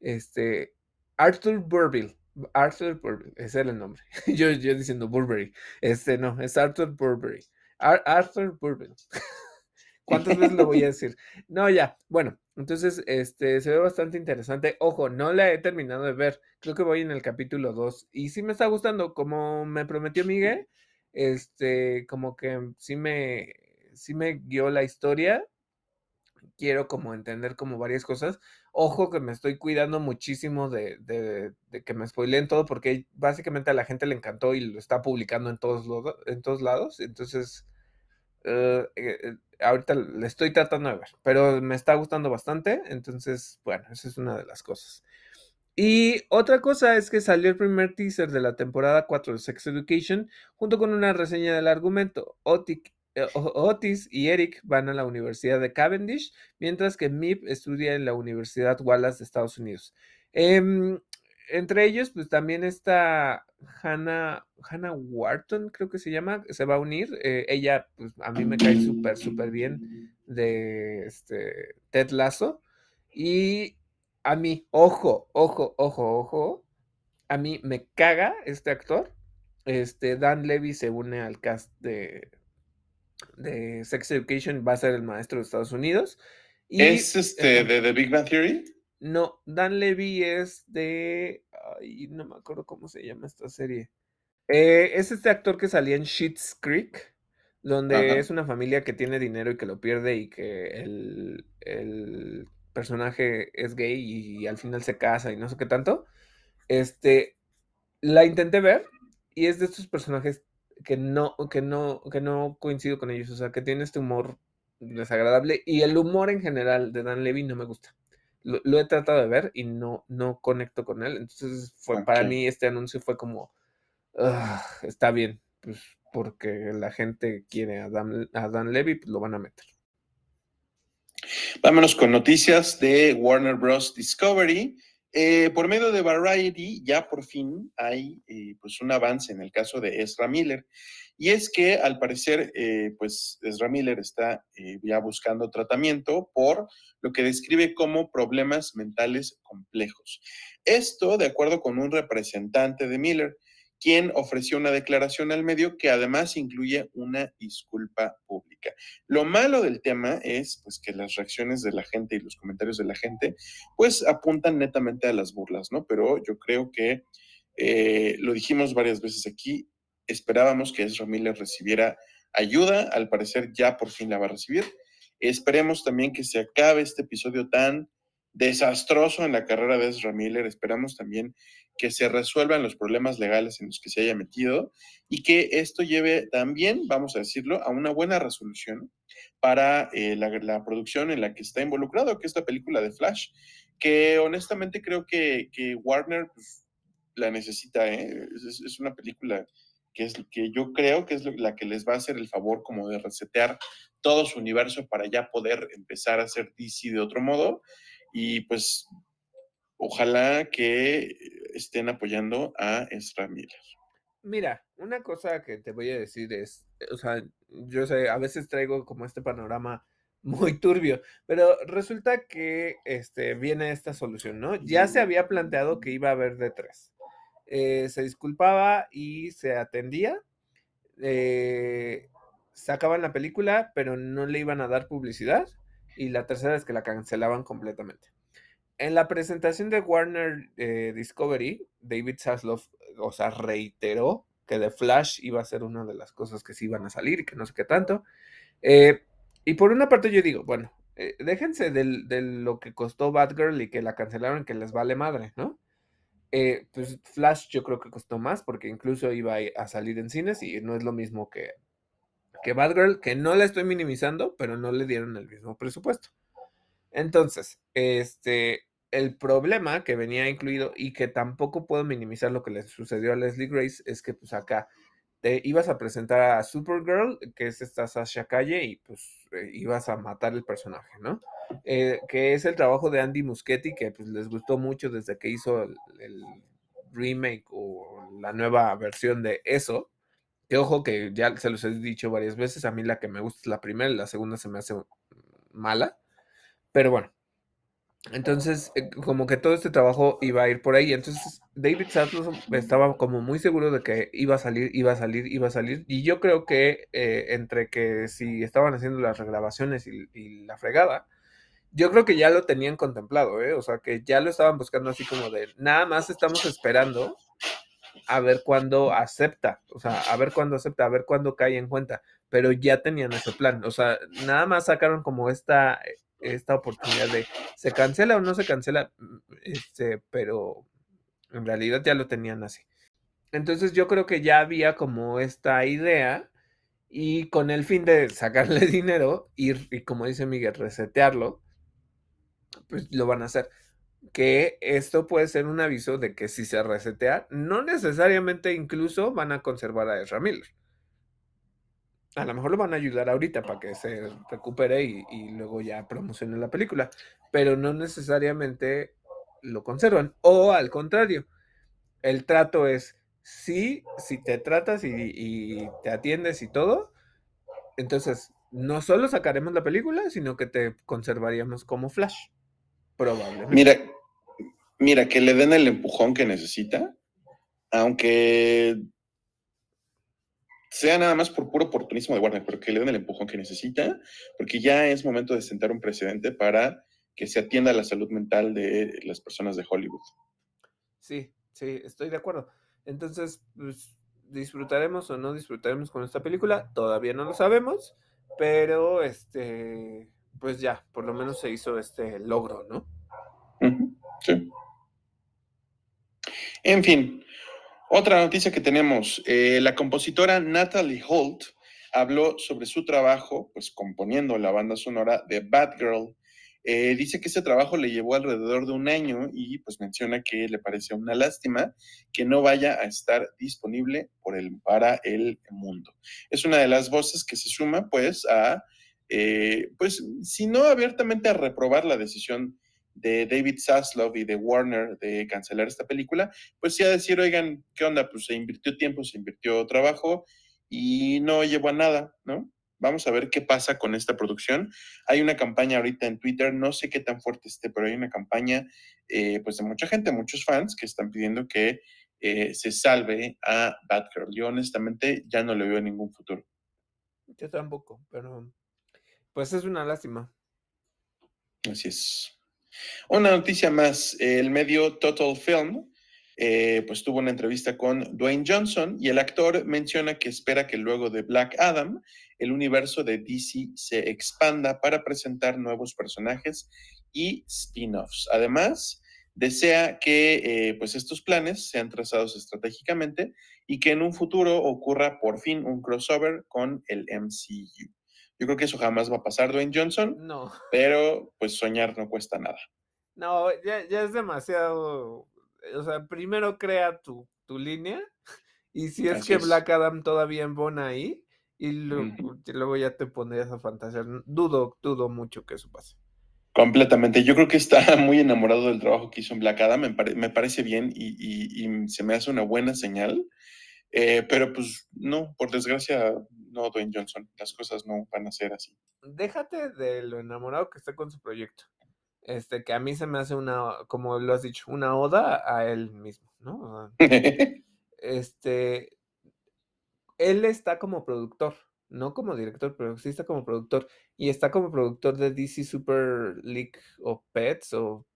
este, Arthur Burbill, Arthur Burberry, ese era el nombre. [LAUGHS] yo, yo diciendo Burberry. Este no, es Arthur Burberry. Arthur Burbill. [LAUGHS] ¿Cuántas veces lo voy a decir? No, ya. Bueno, entonces este se ve bastante interesante. Ojo, no la he terminado de ver. Creo que voy en el capítulo 2 y sí me está gustando como me prometió Miguel. Este, como que sí me sí me guió la historia. Quiero como entender como varias cosas. Ojo que me estoy cuidando muchísimo de, de, que me spoileen todo porque básicamente a la gente le encantó y lo está publicando en todos, en todos lados. Entonces, eh, eh, ahorita le estoy tratando de ver, pero me está gustando bastante, entonces, bueno, esa es una de las cosas. Y otra cosa es que salió el primer teaser de la temporada 4 de Sex Education junto con una reseña del argumento. Eh, Otis y Eric van a la Universidad de Cavendish, mientras que Mip estudia en la Universidad Wallace de Estados Unidos. Em, entre ellos, pues también está Hannah, Hannah Wharton, creo que se llama, se va a unir. Eh, ella, pues a mí me cae súper, súper bien de este, Ted Lasso. Y a mí, ojo, ojo, ojo, ojo, a mí me caga este actor. Este, Dan Levy se une al cast de, de Sex Education, va a ser el maestro de Estados Unidos. ¿Es este de The Big Bang Theory? No, Dan Levy es de. Ay, no me acuerdo cómo se llama esta serie. Eh, es este actor que salía en Sheets Creek, donde es una familia que tiene dinero y que lo pierde y que el, el personaje es gay y, al final se casa y no sé qué tanto. Este, la intenté ver y es de estos personajes que no, que no, que no coincido con ellos, o sea, que tiene este humor desagradable y el humor en general de Dan Levy no me gusta lo, he tratado de ver y no, no conecto con él. Entonces, fue, para mí este anuncio fue como, está bien, pues porque la gente quiere a Dan, a Dan Levy, pues lo van a meter. Vámonos con noticias de Warner Bros. Discovery. Eh, por medio de Variety, ya por fin hay eh, pues un avance en el caso de Ezra Miller. Y es que al parecer, eh, pues Ezra Miller está ya buscando tratamiento por lo que describe como problemas mentales complejos. Esto de acuerdo con un representante de Miller quien ofreció una declaración al medio que además incluye una disculpa pública. Lo malo del tema es pues que las reacciones de la gente y los comentarios de la gente pues apuntan netamente a las burlas, ¿no? Pero yo creo que eh, lo dijimos varias veces aquí, esperábamos que Ezra Miller recibiera ayuda, al parecer ya por fin la va a recibir. Esperemos también que se acabe este episodio tan desastroso en la carrera de Ezra Miller. Esperamos también que se resuelvan los problemas legales en los que se haya metido y que esto lleve también, vamos a decirlo, a una buena resolución para eh, la, producción en la que está involucrado, que es la película de Flash, que honestamente creo que, Warner pues, la necesita. ¿eh? Es, una película que, es, que yo creo que es la que les va a hacer el favor como de resetear todo su universo para ya poder empezar a hacer DC de otro modo. Y pues ojalá que estén apoyando a Ezra Miller. Mira, una cosa que te voy a decir es, o sea, yo sé, a veces traigo como este panorama muy turbio, pero resulta que este, viene esta solución, ¿no? Ya se había planteado que iba a haber de tres. Eh, se disculpaba y se atendía. Eh, sacaban la película, pero no le iban a dar publicidad. Y la tercera es que la cancelaban completamente. En la presentación de Warner eh, Discovery, David Zaslow, o sea, reiteró que The Flash iba a ser una de las cosas que sí iban a salir y que no sé qué tanto. Eh, y por una parte yo digo, bueno, eh, déjense de lo que costó Batgirl y que la cancelaron, que les vale madre, ¿no? Eh, pues Flash yo creo que costó más porque incluso iba a salir en cines y no es lo mismo que, que Batgirl, que no la estoy minimizando, pero no le dieron el mismo presupuesto. Entonces, este, el problema que venía incluido y que tampoco puedo minimizar lo que le sucedió a Leslie Grace es que pues acá te ibas a presentar a Supergirl, que es esta Sasha Calle, y pues eh, ibas a matar el personaje, ¿no? Eh, que es el trabajo de Andy Muschietti, que pues les gustó mucho desde que hizo el, el remake o la nueva versión de eso. Que ojo que ya se los he dicho varias veces, a mí la que me gusta es la primera, la segunda se me hace mala. Pero bueno, entonces, eh, como que todo este trabajo iba a ir por ahí. Entonces, David Sattler estaba como muy seguro de que iba a salir, iba a salir, iba a salir. Y yo creo que eh, entre que si estaban haciendo las regrabaciones y, y, la fregada, yo creo que ya lo tenían contemplado, ¿eh? O sea, que ya lo estaban buscando así como de, nada más estamos esperando a ver cuándo acepta, o sea, a ver cuándo acepta, a ver cuándo cae en cuenta, pero ya tenían ese plan, o sea, nada más sacaron como esta esta oportunidad de se cancela o no se cancela, este, pero en realidad ya lo tenían así. Entonces yo creo que ya había como esta idea y con el fin de sacarle [LAUGHS] dinero y, y como dice Miguel, resetearlo, pues lo van a hacer. Que esto puede ser un aviso de que si se resetea, no necesariamente incluso van a conservar a Ezra Miller a lo mejor lo van a ayudar ahorita para que se recupere y, luego ya promocione la película, pero no necesariamente lo conservan. O al contrario, el trato es, sí, si te tratas y, te atiendes y todo, entonces no solo sacaremos la película, sino que te conservaríamos como Flash, probablemente. Mira, mira, que le den el empujón que necesita, aunque sea nada más por puro oportunismo de Warner, pero que le den el empujón que necesita, porque ya es momento de sentar un precedente para que se atienda la salud mental de las personas de Hollywood. Sí, sí, estoy de acuerdo. Entonces, pues, disfrutaremos o no disfrutaremos con esta película, todavía no lo sabemos, pero este, pues ya, por lo menos se hizo este logro, ¿no? sí. En fin, otra noticia que tenemos, eh, la compositora Natalie Holt habló sobre su trabajo, pues componiendo la banda sonora de Batgirl. Eh, dice que ese trabajo le llevó alrededor de un año y pues menciona que le parece una lástima que no vaya a estar disponible para el mundo. Es una de las voces que se suma pues a, eh, pues si no abiertamente a reprobar la decisión de David Zaslav y de Warner de cancelar esta película, pues sí a decir, oigan, ¿qué onda? Pues se invirtió tiempo, se invirtió trabajo y no llevó a nada, ¿no? Vamos a ver qué pasa con esta producción. Hay una campaña ahorita en Twitter, no sé qué tan fuerte esté, pero hay una campaña eh, pues de mucha gente, muchos fans que están pidiendo que eh, se salve a Batgirl. Yo honestamente ya no le veo ningún futuro. Yo tampoco, pero pues es una lástima. Así es. Una noticia más, el medio Total Film eh, pues tuvo una entrevista con Dwayne Johnson y el actor menciona que espera que luego de Black Adam el universo de DC se expanda para presentar nuevos personajes y spin-offs. Además, desea que eh, pues estos planes sean trazados estratégicamente y que en un futuro ocurra por fin un crossover con el MCU. Yo creo que eso jamás va a pasar, Dwayne Johnson. No. [LAUGHS] Pero pues soñar no cuesta nada. No, ya, es demasiado. O sea, primero crea tu, línea. [LAUGHS] Y si es que Black Adam todavía embona ahí, y luego, ya te pondrías a fantasear. Dudo, dudo mucho que eso pase. Completamente. Yo creo que está [LAUGHS] muy enamorado del trabajo que hizo en Black Adam. Me, parece bien y, se me hace una buena señal. Eh, pero pues no, por desgracia, no, Dwayne Johnson. Las cosas no van a ser así. Déjate de lo enamorado que está con su proyecto. Este, que a mí se me hace una, como lo has dicho, una oda a él mismo, ¿no? [LAUGHS] este, él está como productor, no como director, pero sí está como productor. Y está como productor de DC Super League of Pets o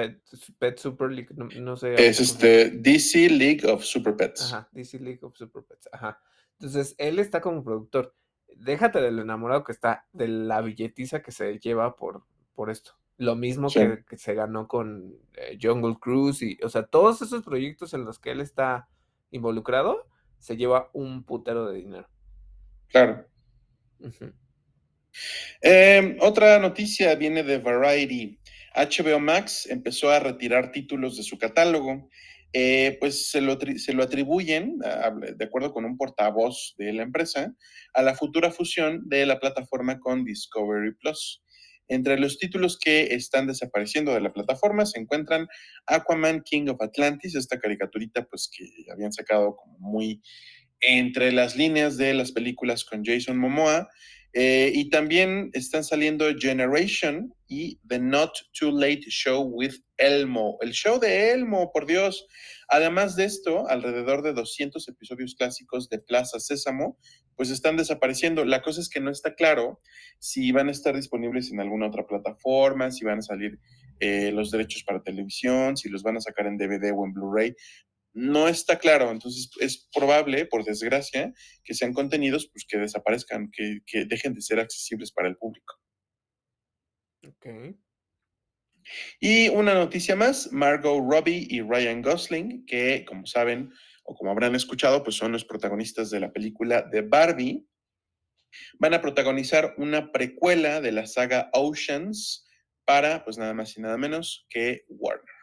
Pet, Pet Super League, no, no sé. Es este DC League of Super Pets. Ajá, DC League of Super Pets. Ajá. Entonces, él está como productor. Déjate del enamorado que está, de la billetiza que se lleva por, por esto. Lo mismo Sí. que, que se ganó con eh, Jungle Cruise y, o sea, todos esos proyectos en los que él está involucrado, se lleva un putero de dinero. Claro. Eh, otra noticia viene de Variety. HBO Max empezó a retirar títulos de su catálogo. Eh, pues se lo, se lo atribuyen, a- de acuerdo con un portavoz de la empresa, a la futura fusión de la plataforma con Discovery Plus. Entre los títulos que están desapareciendo de la plataforma se encuentran Aquaman King of Atlantis, esta caricaturita pues que habían sacado como muy entre las líneas de las películas con Jason Momoa. Eh, y también están saliendo Generation y The Not Too Late Show with Elmo. El show de Elmo, por Dios. Además de esto, alrededor de 200 episodios clásicos de Plaza Sésamo, pues están desapareciendo. La cosa es que no está claro si van a estar disponibles en alguna otra plataforma, si van a salir eh, los derechos para televisión, si los van a sacar en DVD o en Blu-ray no está claro. Entonces es probable, por desgracia, que sean contenidos pues, que desaparezcan, que, que dejen de ser accesibles para el público. Ok. Y una noticia más, Margot Robbie y Ryan Gosling, que como saben o como habrán escuchado, pues son los protagonistas de la película de Barbie, van a protagonizar una precuela de la saga Oceans para, pues nada más y nada menos que Warner.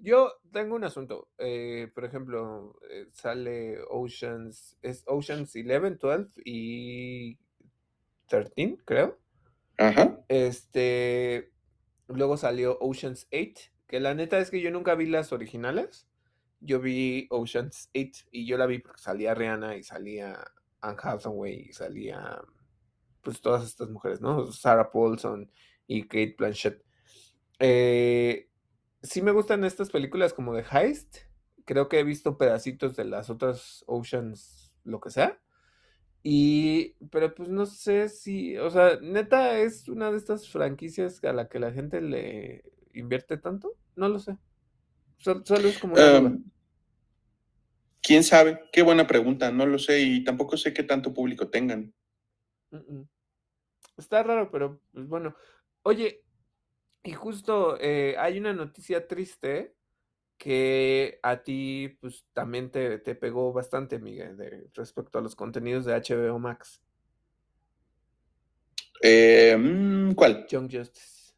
Yo tengo un asunto. eh, por ejemplo, eh, sale Oceans, es Oceans 11, 12 y 13, creo. Ajá. Este, luego salió Oceans 8, que la neta es que yo nunca vi las originales. Yo vi Oceans 8 y yo la vi porque salía Rihanna y salía Anne Hathaway y salía pues todas estas mujeres, ¿no? Sarah Paulson y Kate Blanchett. Eh, sí me gustan estas películas como de Heist. Creo que he visto pedacitos de las otras Oceans, lo que sea. Y, pero pues no sé si, o sea, neta es una de estas franquicias a la que la gente le invierte tanto. No lo sé. Sol- Solo, es como una. Um, ¿Quién sabe? Qué buena pregunta, no lo sé y tampoco sé qué tanto público tengan. Mm, mm. Está raro, pero pues bueno. Oye, y justo eh, hay una noticia triste que a ti pues también te, te pegó bastante, Miguel, de, respecto a los contenidos de HBO Max. Eh, mm, ¿Cuál? Young Justice.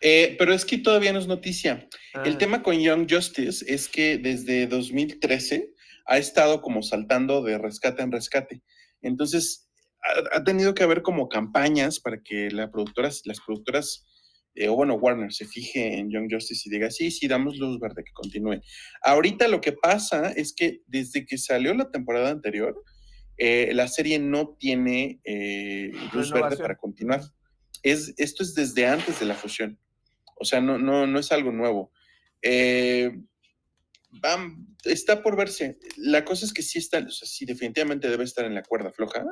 Eh, pero es que todavía no es noticia. El Ah, tema con Young Justice es que desde 2013 ha estado como saltando de rescate en rescate. Entonces, ha, ha tenido que haber como campañas para que la productoras, las productoras, eh, o bueno, Warner se fije en Young Justice y diga, sí, sí, damos luz verde que continúe. Ahorita lo que pasa es que desde que salió la temporada anterior, eh, la serie no tiene eh, luz verde para continuar. Es, esto es desde antes de la fusión. O sea, no, no, no es algo nuevo. Vam- está por verse. La cosa es que sí está, o sea, sí, definitivamente debe estar en la cuerda floja,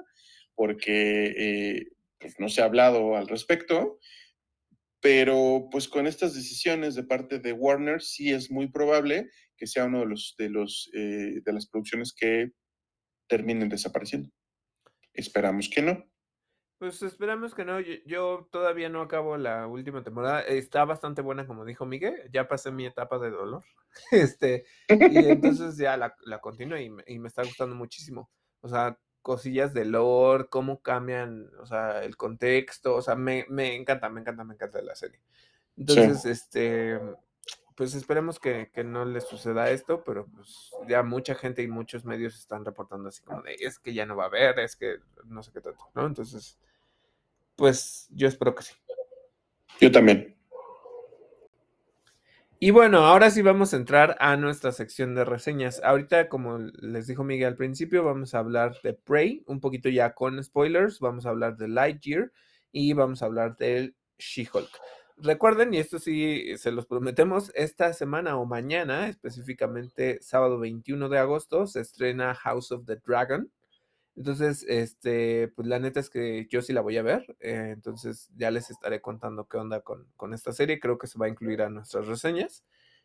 porque pues no se ha hablado al respecto. Pero pues con estas decisiones de parte de Warner, sí es muy probable que sea uno de los de los eh, de las producciones que terminen desapareciendo. Esperamos que no. Pues esperamos que no. Yo, yo todavía no acabo la última temporada. Está bastante buena, como dijo Miguel. Ya pasé mi etapa de dolor. [LAUGHS] Este, y [LAUGHS] entonces ya la, la continuo y me, y me está gustando muchísimo. O sea, cosillas de lore, cómo cambian, o sea, el contexto. O sea, me, me encanta, me encanta, me encanta la serie. Entonces, este, pues esperemos que, que no le suceda esto, pero pues ya mucha gente y muchos medios están reportando así como de, es que ya no va a haber, es que no sé qué tanto, ¿no? Entonces, pues yo espero que sí. Yo también. Y bueno, ahora sí vamos a entrar a nuestra sección de reseñas. Ahorita, como les dijo Miguel al principio, vamos a hablar de Prey, un poquito ya con spoilers, vamos a hablar de Lightyear y vamos a hablar del She-Hulk. Recuerden, y esto sí se los prometemos, esta semana o mañana, específicamente sábado 21 de agosto, se estrena House of the Dragon. Entonces, este, pues la neta es que yo sí la voy a ver. eh, entonces ya les estaré contando qué onda con, con esta serie. Creo que se va a incluir a nuestras reseñas.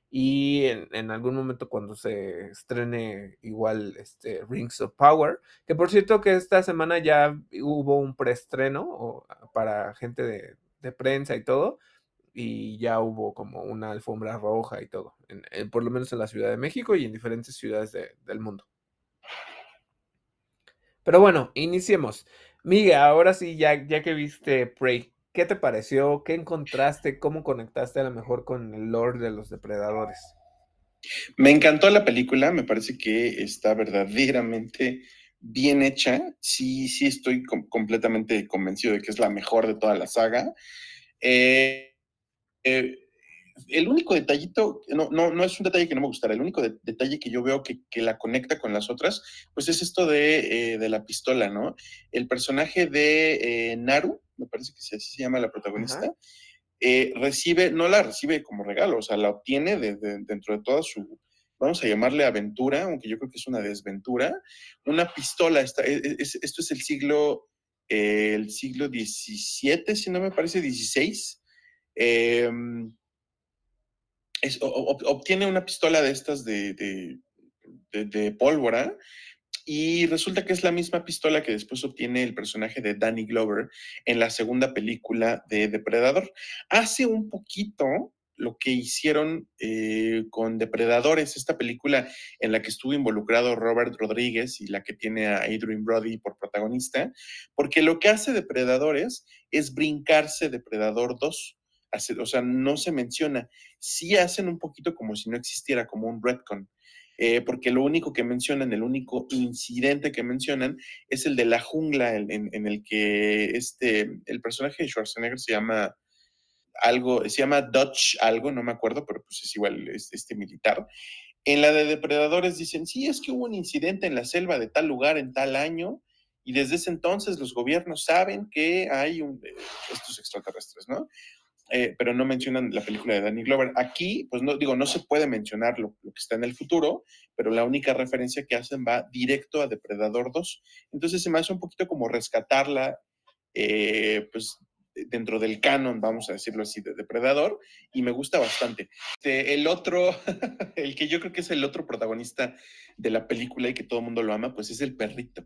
Y en, algún momento cuando se estrene igual este Rings of Power, que por cierto que esta semana ya hubo un preestreno para gente de, de prensa y todo, y ya hubo como una alfombra roja y todo, por lo menos en la Ciudad de México y en diferentes ciudades de- del mundo. Pero bueno, iniciemos. Miguel, ahora sí, ya, ya que viste Prey, ¿qué te pareció? ¿Qué encontraste? ¿Cómo conectaste a lo mejor con el lore de los depredadores? Me encantó la película, me parece que está verdaderamente bien hecha. Sí, sí estoy com- completamente convencido de que es la mejor de toda la saga. Eh, eh, el único detallito, no, no, no es un detalle que no me gustara, el único de- detalle que yo veo que, que la conecta con las otras, pues es esto de, eh, de la pistola, ¿no? El personaje de eh, Naru, me parece que así se llama la protagonista, eh, recibe, no la recibe como regalo, o sea, la obtiene de- de- dentro de toda su, vamos a llamarle aventura, aunque yo creo que es una desventura, una pistola, esta- e- e- es- esto es el siglo, eh, el siglo XVII, si no me parece, XVI. Obtiene una pistola de estas de, de- de- de pólvora y resulta que es la misma pistola que después obtiene el personaje de Danny Glover en la segunda película de Depredador. Hace un poquito lo que hicieron eh, con Depredadores, esta película en la que estuvo involucrado Robert Rodríguez y la que tiene a Adrian Brody por protagonista, porque lo que hace Depredadores es brincarse Depredador 2. O sea, no se menciona. Sí hacen un poquito como si no existiera, como un retcon eh, porque lo único que mencionan, el único incidente que mencionan es el de la jungla en, el que este, el personaje de Schwarzenegger se llama algo, se llama Dutch algo, no me acuerdo, pero pues es igual es- este militar. En la de depredadores dicen, sí, es que hubo un incidente en la selva de tal lugar en tal año y desde ese entonces los gobiernos saben que hay eh, estos extraterrestres, ¿no? Eh, pero no mencionan la película de Danny Glover. Aquí, pues no digo, no se puede mencionar lo, lo que está en el futuro, pero la única referencia que hacen va directo a Depredador 2. Entonces se me hace un poquito como rescatarla, eh, pues dentro del canon, vamos a decirlo así, de Depredador, y me gusta bastante. Este, el otro, [LAUGHS] el que yo creo que es el otro protagonista de la película y que todo el mundo lo ama, pues es el perrito.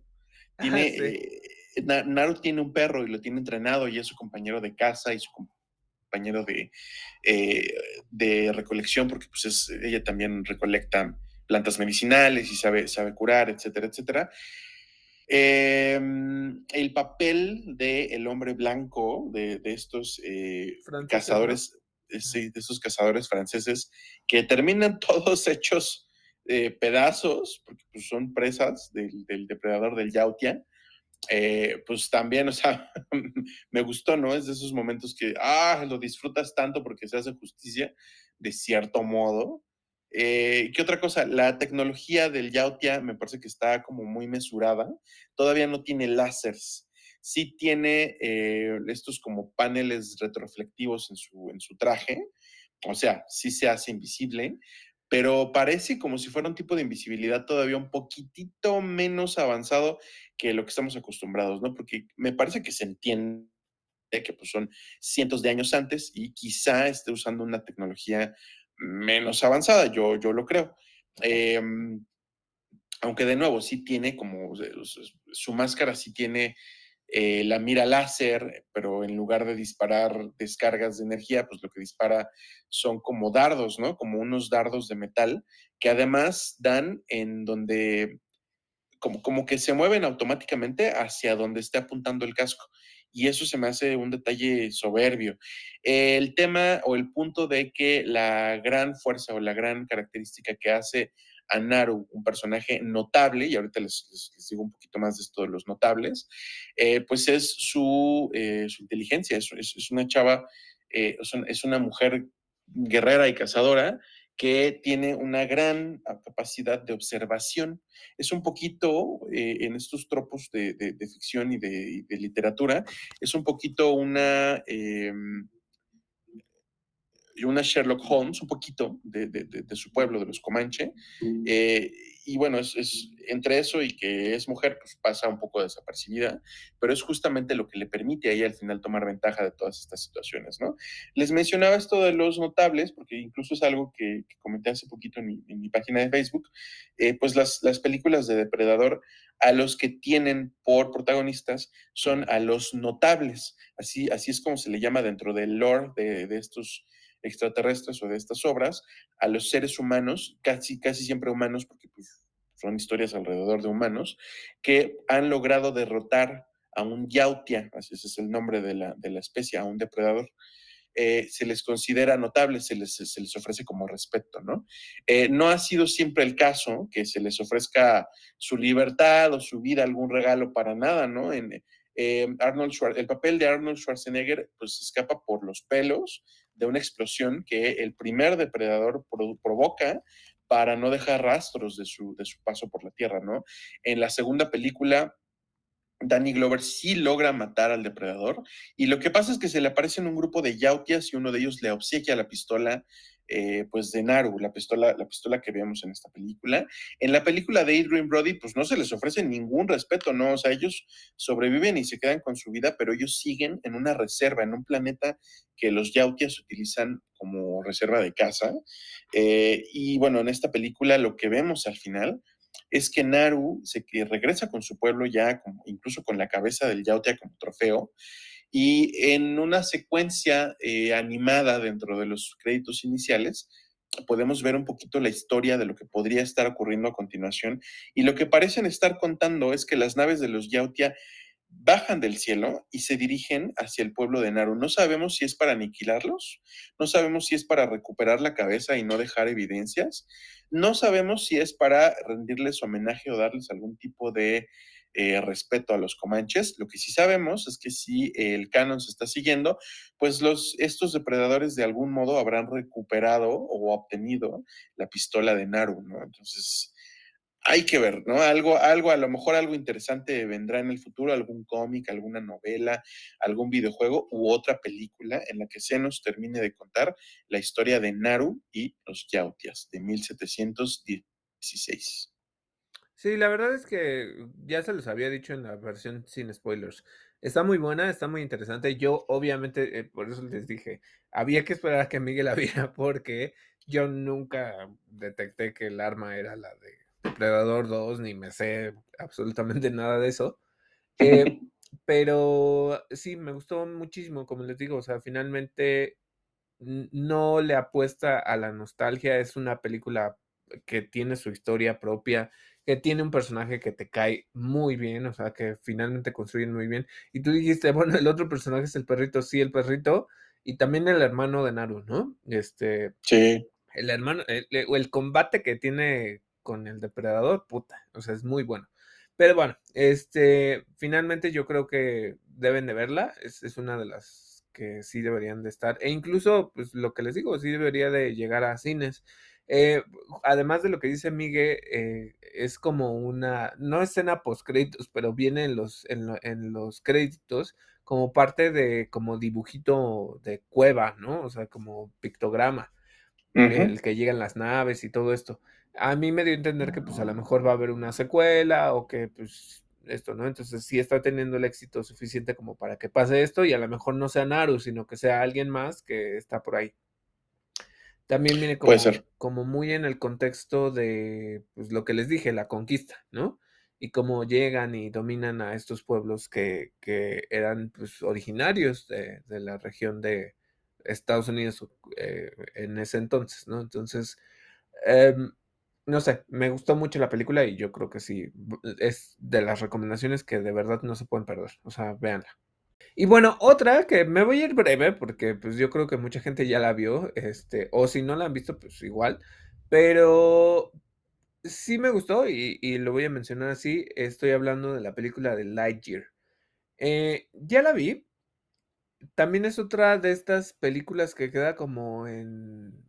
Tiene, Sí. eh, Na- Naru tiene un perro y lo tiene entrenado y es su compañero de casa y su com- compañero de, eh, de recolección, porque pues es, ella también recolecta plantas medicinales y sabe, sabe curar, etcétera, etcétera. Eh, el papel del el hombre blanco, de, de estos eh, cazadores, eh, sí, de estos cazadores franceses, que terminan [LAUGHS] todos hechos eh, pedazos, porque pues, son presas del, del depredador del Yautia, eh, pues también, o sea, [LAUGHS] me gustó, ¿no? Es de esos momentos que, ah, lo disfrutas tanto porque se hace justicia, de cierto modo. Eh, ¿Qué otra cosa? La tecnología del Yautia me parece que está como muy mesurada. Todavía no tiene láseres. Sí tiene eh, estos como paneles retroflectivos en su, en su traje. O sea, sí se hace invisible, pero parece como si fuera un tipo de invisibilidad todavía un poquitito menos avanzado que lo que estamos acostumbrados, ¿no? Porque me parece que se entiende que pues, son cientos de años antes y quizá esté usando una tecnología menos avanzada, yo, yo lo creo. Eh, aunque de nuevo sí tiene como, su máscara sí tiene eh, la mira láser, pero en lugar de disparar descargas de energía, pues lo que dispara son como dardos, ¿no? Como unos dardos de metal que además dan en donde, como, como que se mueven automáticamente hacia donde esté apuntando el casco. Y eso se me hace un detalle soberbio. El tema o el punto de que la gran fuerza o la gran característica que hace a Naru un personaje notable, y ahorita les, les, digo un poquito más de esto de los notables, eh, pues es su, eh, su inteligencia, es, una chava, eh, es, un, es una mujer guerrera y cazadora que tiene una gran capacidad de observación. Es un poquito, en estos tropos de, ficción y de, literatura, es un poquito una... Y una Sherlock Holmes, un poquito de, de, su pueblo, de los Comanche. Eh, y bueno, es, entre eso y que es mujer, pues pasa un poco desapercibida, pero es justamente lo que le permite a ella al final tomar ventaja de todas estas situaciones, ¿no? Les mencionaba esto de los notables, porque incluso es algo que, comenté hace poquito en mi, página de Facebook, eh, pues las, las películas de Depredador a los que tienen por protagonistas son a los notables, así, así es como se le llama dentro del lore de, de estos extraterrestres o de estas obras a los seres humanos, casi, casi siempre humanos, porque pues, son historias alrededor de humanos, que han logrado derrotar a un yautia, así ese es el nombre de la, de la especie, a un depredador, eh, se les considera notable, se les, se les ofrece como respeto, ¿no? Eh, no ha sido siempre el caso que se les ofrezca su libertad o su vida, algún regalo para nada, ¿no? En, eh, Arnold el papel de Arnold Schwarzenegger pues escapa por los pelos de una explosión que el primer depredador provoca para no dejar rastros de su, de su paso por la Tierra, ¿no? En la segunda película, Danny Glover sí logra matar al depredador y lo que pasa es que se le aparecen un grupo de yautias y uno de ellos le obsequia la pistola eh, pues de Naru, la pistola, la pistola que vemos en esta película. En la película de Adrian Brody, pues no se les ofrece ningún respeto, ¿no? O sea, ellos sobreviven y se quedan con su vida, pero ellos siguen en una reserva, en un planeta que los Yautias utilizan como reserva de caza. Eh, y bueno, en esta película lo que vemos al final es que Naru se que regresa con su pueblo ya, como, incluso con la cabeza del Yautia como trofeo, y en una secuencia eh, animada dentro de los créditos iniciales, podemos ver un poquito la historia de lo que podría estar ocurriendo a continuación. Y lo que parecen estar contando es que las naves de los Yautia bajan del cielo y se dirigen hacia el pueblo de Naru. No sabemos si es para aniquilarlos, no sabemos si es para recuperar la cabeza y no dejar evidencias, no sabemos si es para rendirles homenaje o darles algún tipo de eh, respeto a los comanches. Lo que sí sabemos es que si el canon se está siguiendo, pues estos depredadores de algún modo habrán recuperado o obtenido la pistola de Naru, ¿no? Entonces, hay que ver, ¿no? Algo, algo, a lo mejor algo interesante vendrá en el futuro, algún cómic, alguna novela, algún videojuego u otra película en la que se nos termine de contar la historia de Naru y los Yautias de 1716. Sí, la verdad es que ya se los había dicho en la versión sin spoilers. Está muy buena, está muy interesante. Yo, obviamente, eh, por eso les dije, había que esperar a que Miguel la viera porque yo nunca detecté que el arma era la de Depredador 2, ni me sé absolutamente nada de eso. Eh, [LAUGHS] pero sí, me gustó muchísimo, como les digo, o sea, finalmente no le apuesta a la nostalgia, es una película que tiene su historia propia, que tiene un personaje que te cae muy bien, o sea, que finalmente construyen muy bien. Y tú dijiste, bueno, el otro personaje es el perrito, sí, el perrito, y también el hermano de Naru, ¿no? Este. Sí. El hermano, el, el combate que tiene con el depredador, puta, o sea, es muy bueno. Pero bueno, este, finalmente yo creo que deben de verla, es, es una de las que sí deberían de estar, e incluso, pues lo que les digo, sí debería de llegar a cines. Eh, además de lo que dice Miguel, eh, es como una, no escena post créditos, pero viene en los, en, los créditos como parte de como dibujito de cueva, ¿no? O sea, como pictograma, el que llegan las naves y todo esto. A mí me dio a entender que pues a lo mejor va a haber una secuela o que pues esto, ¿no? Entonces sí está teniendo el éxito suficiente como para que pase esto y a lo mejor no sea Naru, sino que sea alguien más que está por ahí. También viene como, como muy en el contexto de pues, lo que les dije, la conquista, ¿no? Y cómo llegan y dominan a estos pueblos que, que eran pues, originarios de, de, la región de Estados Unidos eh, en ese entonces, ¿no? Entonces, em, no sé, me gustó mucho la película y yo creo que sí, es de las recomendaciones que de verdad no se pueden perder, o sea, véanla. Y bueno, otra que me voy a ir breve porque pues yo creo que mucha gente ya la vio, este, o si no la han visto, pues igual, pero sí me gustó y, lo voy a mencionar así, estoy hablando de la película de Lightyear. Eh, ya la vi, también es otra de estas películas que queda como en,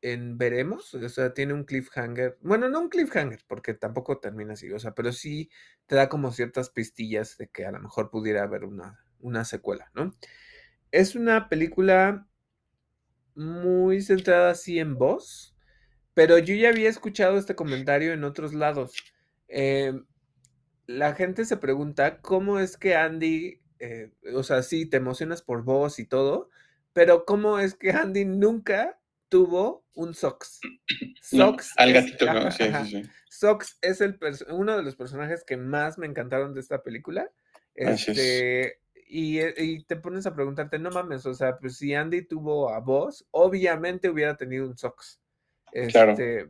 en veremos, o sea, tiene un cliffhanger, bueno, no un cliffhanger, porque tampoco termina así, o sea, pero sí te da como ciertas pistillas de que a lo mejor pudiera haber una, una secuela, ¿no? Es una película muy centrada así en voz, pero yo ya había escuchado este comentario en otros lados. Em, la gente se pregunta cómo es que Andy, eh, o sea, sí, te emocionas por voz y todo, pero cómo es que Andy nunca tuvo un Sox. [CLEARS THROAT] Sox. al gatito, sí, sí, sí. Sox es el uno de los personajes que más me encantaron de esta película. Este, eh, y, te pones a preguntarte, no mames, o sea, pues si Andy tuvo a vos, obviamente hubiera tenido un Sox. Este,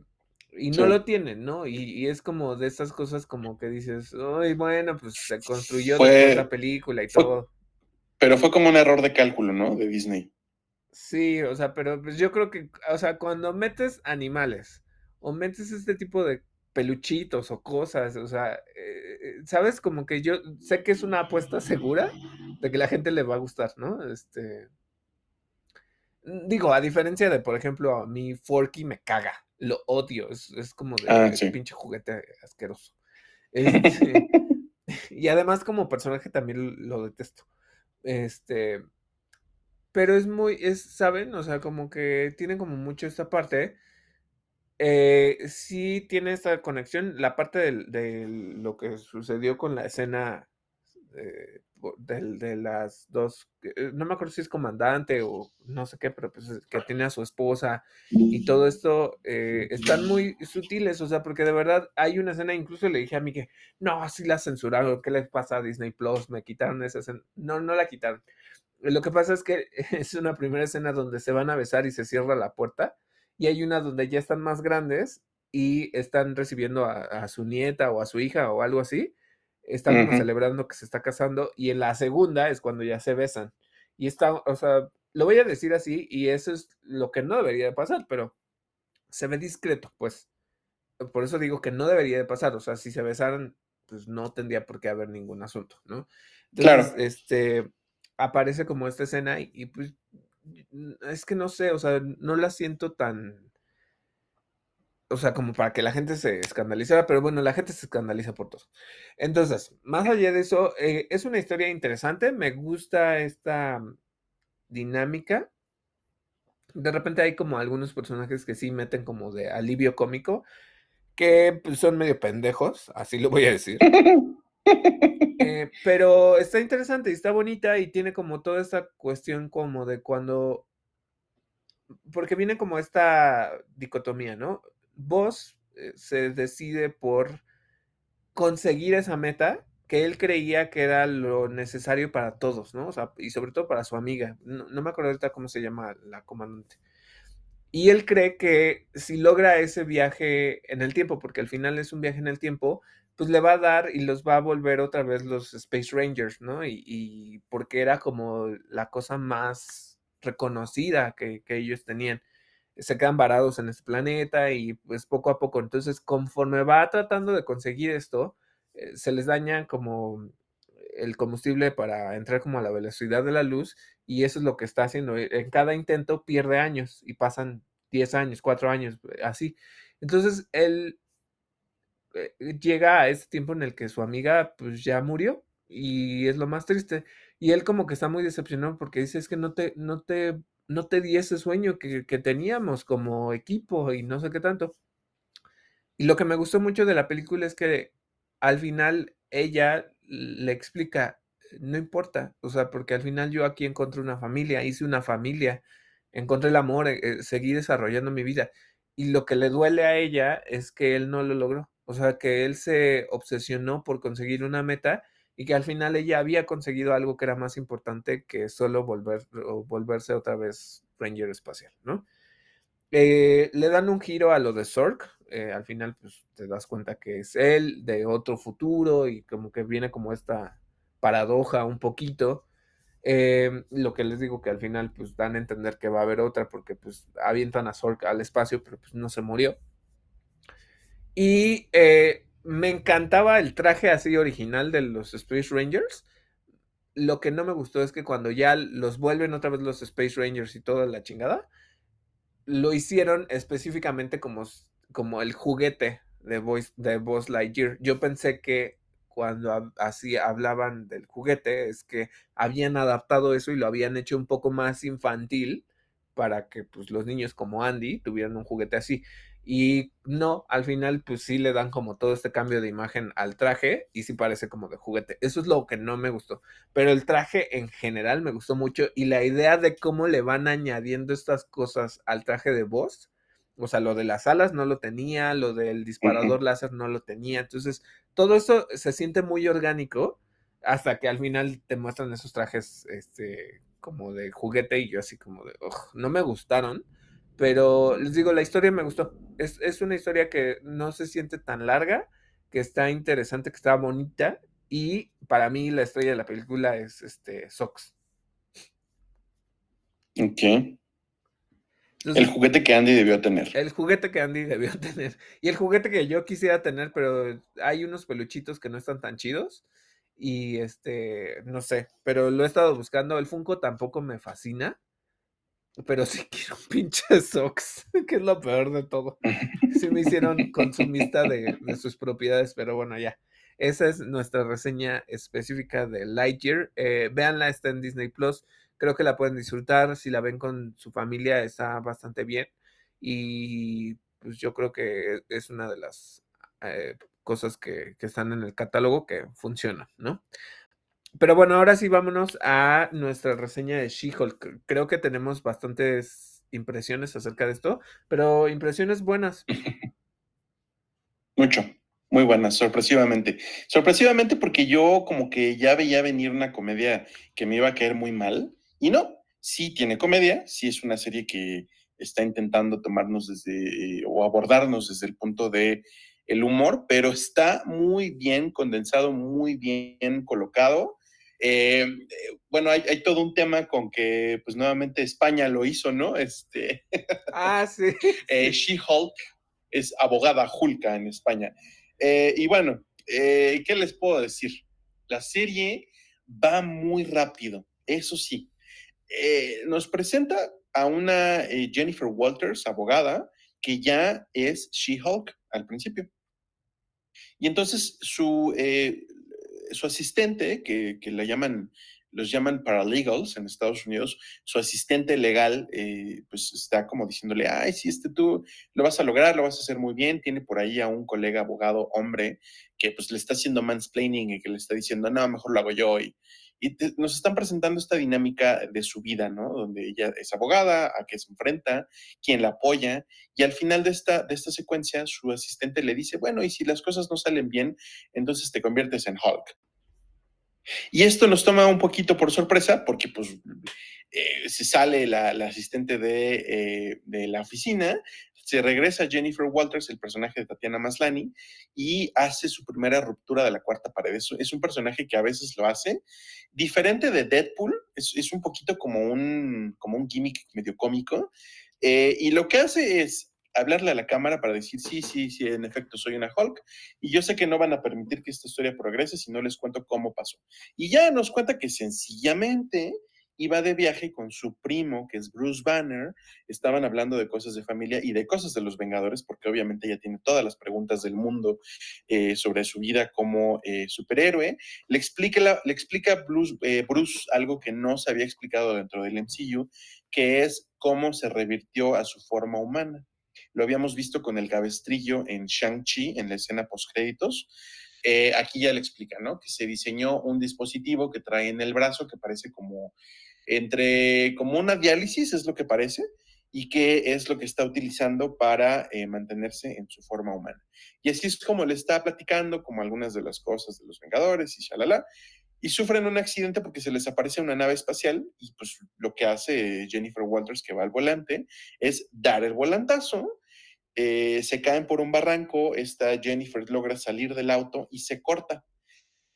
y no lo tienen, ¿no? Y, es como de estas cosas como que dices, ay, bueno, pues se construyó fue, la película y todo. Pero fue como un error de cálculo, ¿no? De Disney. Sí, o sea, pero pues yo creo que, o sea, cuando metes animales o metes este tipo de peluchitos o cosas, o sea, eh, sabes, como que yo sé que es una apuesta segura de que la gente le va a gustar, ¿no? Este, digo, a diferencia de, por ejemplo, a mi Forky me caga, lo odio, es, como de, ah, pinche juguete asqueroso. [LAUGHS] Este, y además como personaje también lo detesto. Este, pero es muy, es, ¿saben? O sea, como que tiene como mucho esta parte. Eh, sí tiene esta conexión, la parte de lo que sucedió con la escena eh, de, las dos, eh, no me acuerdo si es comandante o no sé qué, pero pues que tiene a su esposa y todo esto eh, están muy sutiles, o sea, porque de verdad hay una escena, incluso le dije a mí que no, así la censuraron, ¿qué le pasa a Disney Plus? Me quitaron esa escena, no, no la quitaron. Lo que pasa es que [LAUGHS] es una primera escena donde se van a besar y se cierra la puerta y hay una donde ya están más grandes y están recibiendo a su nieta o a su hija o algo así están como celebrando que se está casando y en la segunda es cuando ya se besan. Y está, o sea, lo voy a decir así y eso es lo que no debería de pasar, pero se ve discreto, pues. Por eso digo que no debería de pasar, o sea, si se besaran, pues no tendría por qué haber ningún asunto, ¿no? Entonces, claro. este, aparece como esta escena y, y pues es que no sé, o sea, no la siento tan o sea, como para que la gente se escandalizara, pero bueno, la gente se escandaliza por todo. Entonces, más allá de eso, eh, es una historia interesante, me gusta esta dinámica. De repente hay como algunos personajes que sí meten como de alivio cómico, que pues, son medio pendejos, así lo voy a decir. [LAUGHS] Eh, pero está interesante y está bonita y tiene como toda esta cuestión como de cuando porque viene como esta dicotomía, ¿no? Vos eh, se decide por conseguir esa meta que él creía que era lo necesario para todos, ¿no? O sea, y sobre todo para su amiga. No, me acuerdo ahorita cómo se llama la comandante. Y él cree que si logra ese viaje en el tiempo, porque al final es un viaje en el tiempo, pues le va a dar y los va a volver otra vez los Space Rangers, ¿no? Y, porque era como la cosa más reconocida que ellos tenían se quedan varados en este planeta y pues poco a poco, entonces conforme va tratando de conseguir esto, eh, se les daña como el combustible para entrar como a la velocidad de la luz y eso es lo que está haciendo. E, en cada intento pierde años y pasan 10 años, 4 años, eh, así. Entonces él eh, llega a ese tiempo en el que su amiga pues ya murió y es lo más triste. Y él como que está muy decepcionado porque dice es que no te, no te no te di ese sueño que, teníamos como equipo y no sé qué tanto. Y lo que me gustó mucho de la película es que al final ella le explica, no importa, o sea, porque al final yo aquí encontré una familia, hice una familia, encontré el amor, eh, eh, seguí desarrollando mi vida. Y lo que le duele a ella es que él no lo logró, o sea, que él se obsesionó por conseguir una meta y que al final ella había conseguido algo que era más importante que solo volver, volverse otra vez Ranger espacial, ¿no? Eh, le dan un giro a lo de Zork, eh, al final pues te das cuenta que es él de otro futuro y como que viene como esta paradoja un poquito. Eh, lo que les digo que al final pues dan a entender que va a haber otra porque pues avientan a Zork al espacio pero pues no se murió. Y me encantaba el traje así original de los Space Rangers. Lo que no me gustó es que cuando ya los vuelven otra vez los Space Rangers y toda la chingada, lo hicieron específicamente como, como el juguete de, Voice, de Buzz Lightyear. Yo pensé que cuando así hablaban del juguete es que habían adaptado eso y lo habían hecho un poco más infantil para que pues, los niños como Andy tuvieran un juguete así. Y no, al final, pues sí le dan como todo este cambio de imagen al traje y sí parece como de juguete. Eso es lo que no me gustó. Pero el traje en general me gustó mucho y la idea de cómo le van añadiendo estas cosas al traje de voz. O sea, lo de las alas no lo tenía, lo del disparador láser no lo tenía. Entonces, todo eso se siente muy orgánico hasta que al final te muestran esos trajes este, como de juguete y yo así como de, no me gustaron. Pero les digo, la historia me gustó. Es, una historia que no se siente tan larga, que está interesante, que está bonita. Y para mí la estrella de la película es este Sox. Ok. el juguete que Andy debió tener. El juguete que Andy debió [LAUGHS] tener. Y el juguete que yo quisiera tener, pero hay unos peluchitos que no están tan chidos. Y este, no sé, pero lo he estado buscando. El Funko tampoco me fascina pero sí quiero un pinche socks, [LAUGHS] que es lo peor de todo. Sí me hicieron consumista de, de, sus propiedades, pero bueno, ya. Esa es nuestra reseña específica de Lightyear. Eh, véanla, está en Disney Plus. Creo que la pueden disfrutar. Si la ven con su familia, está bastante bien. Y pues yo creo que es una de las eh, cosas que, que, están en el catálogo que funciona, ¿no? Pero bueno, ahora sí vámonos a nuestra reseña de She-Hulk. Creo que tenemos bastantes impresiones acerca de esto, pero impresiones buenas. [LAUGHS] Mucho, muy buenas, sorpresivamente. Sorpresivamente porque yo como que ya veía venir una comedia que me iba a caer muy mal. Y no, sí tiene comedia, sí es una serie que está intentando tomarnos desde o abordarnos desde el punto de el humor, pero está muy bien condensado, muy bien colocado eh, bueno, hay, todo un tema con que, pues nuevamente España lo hizo, ¿no? Este, [LAUGHS] ah, sí. Eh, [LAUGHS] She-Hulk es abogada Hulka en España. Eh, y bueno, ¿qué les puedo decir? La serie va muy rápido, eso sí. nos presenta a una Jennifer Walters, abogada, que ya es She-Hulk al principio. Y entonces su, su asistente, que, que la llaman, los llaman paralegals en Estados Unidos, su asistente legal, eh, pues está como diciéndole, ay, si este tú lo vas a lograr, lo vas a hacer muy bien, tiene por ahí a un colega abogado hombre que pues le está haciendo mansplaining y que le está diciendo, no, mejor lo hago yo y, y nos están presentando esta dinámica de su vida, ¿no? Donde ella es abogada, a qué se enfrenta, quién la apoya, y al final de esta, de esta secuencia, su asistente le dice, bueno, y si las cosas no salen bien, entonces te conviertes en Hulk. Y esto nos toma un poquito por sorpresa, porque pues eh, se sale la, asistente de, eh, de la oficina, se regresa Jennifer Walters, el personaje de Tatiana Maslani, y hace su primera ruptura de la cuarta pared. Es, un personaje que a veces lo hace. Diferente de Deadpool, es, un poquito como un, como un gimmick medio cómico. Eh, y lo que hace es hablarle a la cámara para decir, sí, sí, sí, en efecto soy una Hulk. Y yo sé que no van a permitir que esta historia progrese si no les cuento cómo pasó. Y ya nos cuenta que sencillamente iba de viaje con su primo, que es Bruce Banner, estaban hablando de cosas de familia y de cosas de los Vengadores, porque obviamente ella tiene todas las preguntas del mundo eh, sobre su vida como eh, superhéroe. Le explica, le explica Bruce, eh, Bruce algo que no se había explicado dentro del MCU, que es cómo se revirtió a su forma humana. Lo habíamos visto con el cabestrillo en Shang-Chi, en la escena post-créditos. aquí ya le explica, ¿no? Que se diseñó un dispositivo que trae en el brazo que parece como entre como una diálisis, es lo que parece, y que es lo que está utilizando para eh, mantenerse en su forma humana. Y así es como le está platicando como algunas de las cosas de los Vengadores y shalala, y sufren un accidente porque se les aparece una nave espacial y pues lo que hace Jennifer Walters que va al volante es dar el volantazo, eh, se caen por un barranco, esta Jennifer logra salir del auto y se corta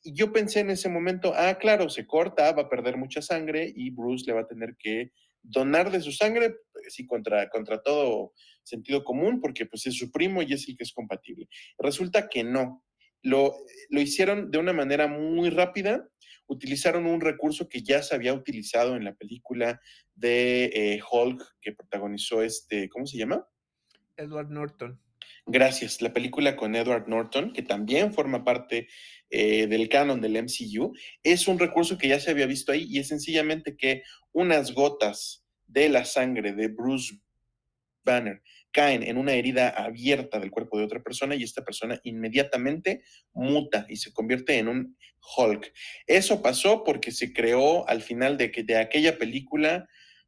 y yo pensé en ese momento, ah, claro, se corta, va a perder mucha sangre y Bruce le va a tener que donar de su sangre, pues, sí, contra, contra todo sentido común, porque pues es su primo y es el que es compatible. Resulta que no. Lo, lo hicieron de una manera muy rápida, utilizaron un recurso que ya se había utilizado en la película de eh, Hulk que protagonizó este, ¿cómo se llama? Edward Norton. Gracias. La película con Edward Norton, que también forma parte eh, del canon del MCU, es un recurso que ya se había visto ahí y es sencillamente que unas gotas de la sangre de Bruce Banner caen en una herida abierta del cuerpo de otra persona y esta persona inmediatamente muta y se convierte en un Hulk. Eso pasó porque se creó al final de, que, de aquella película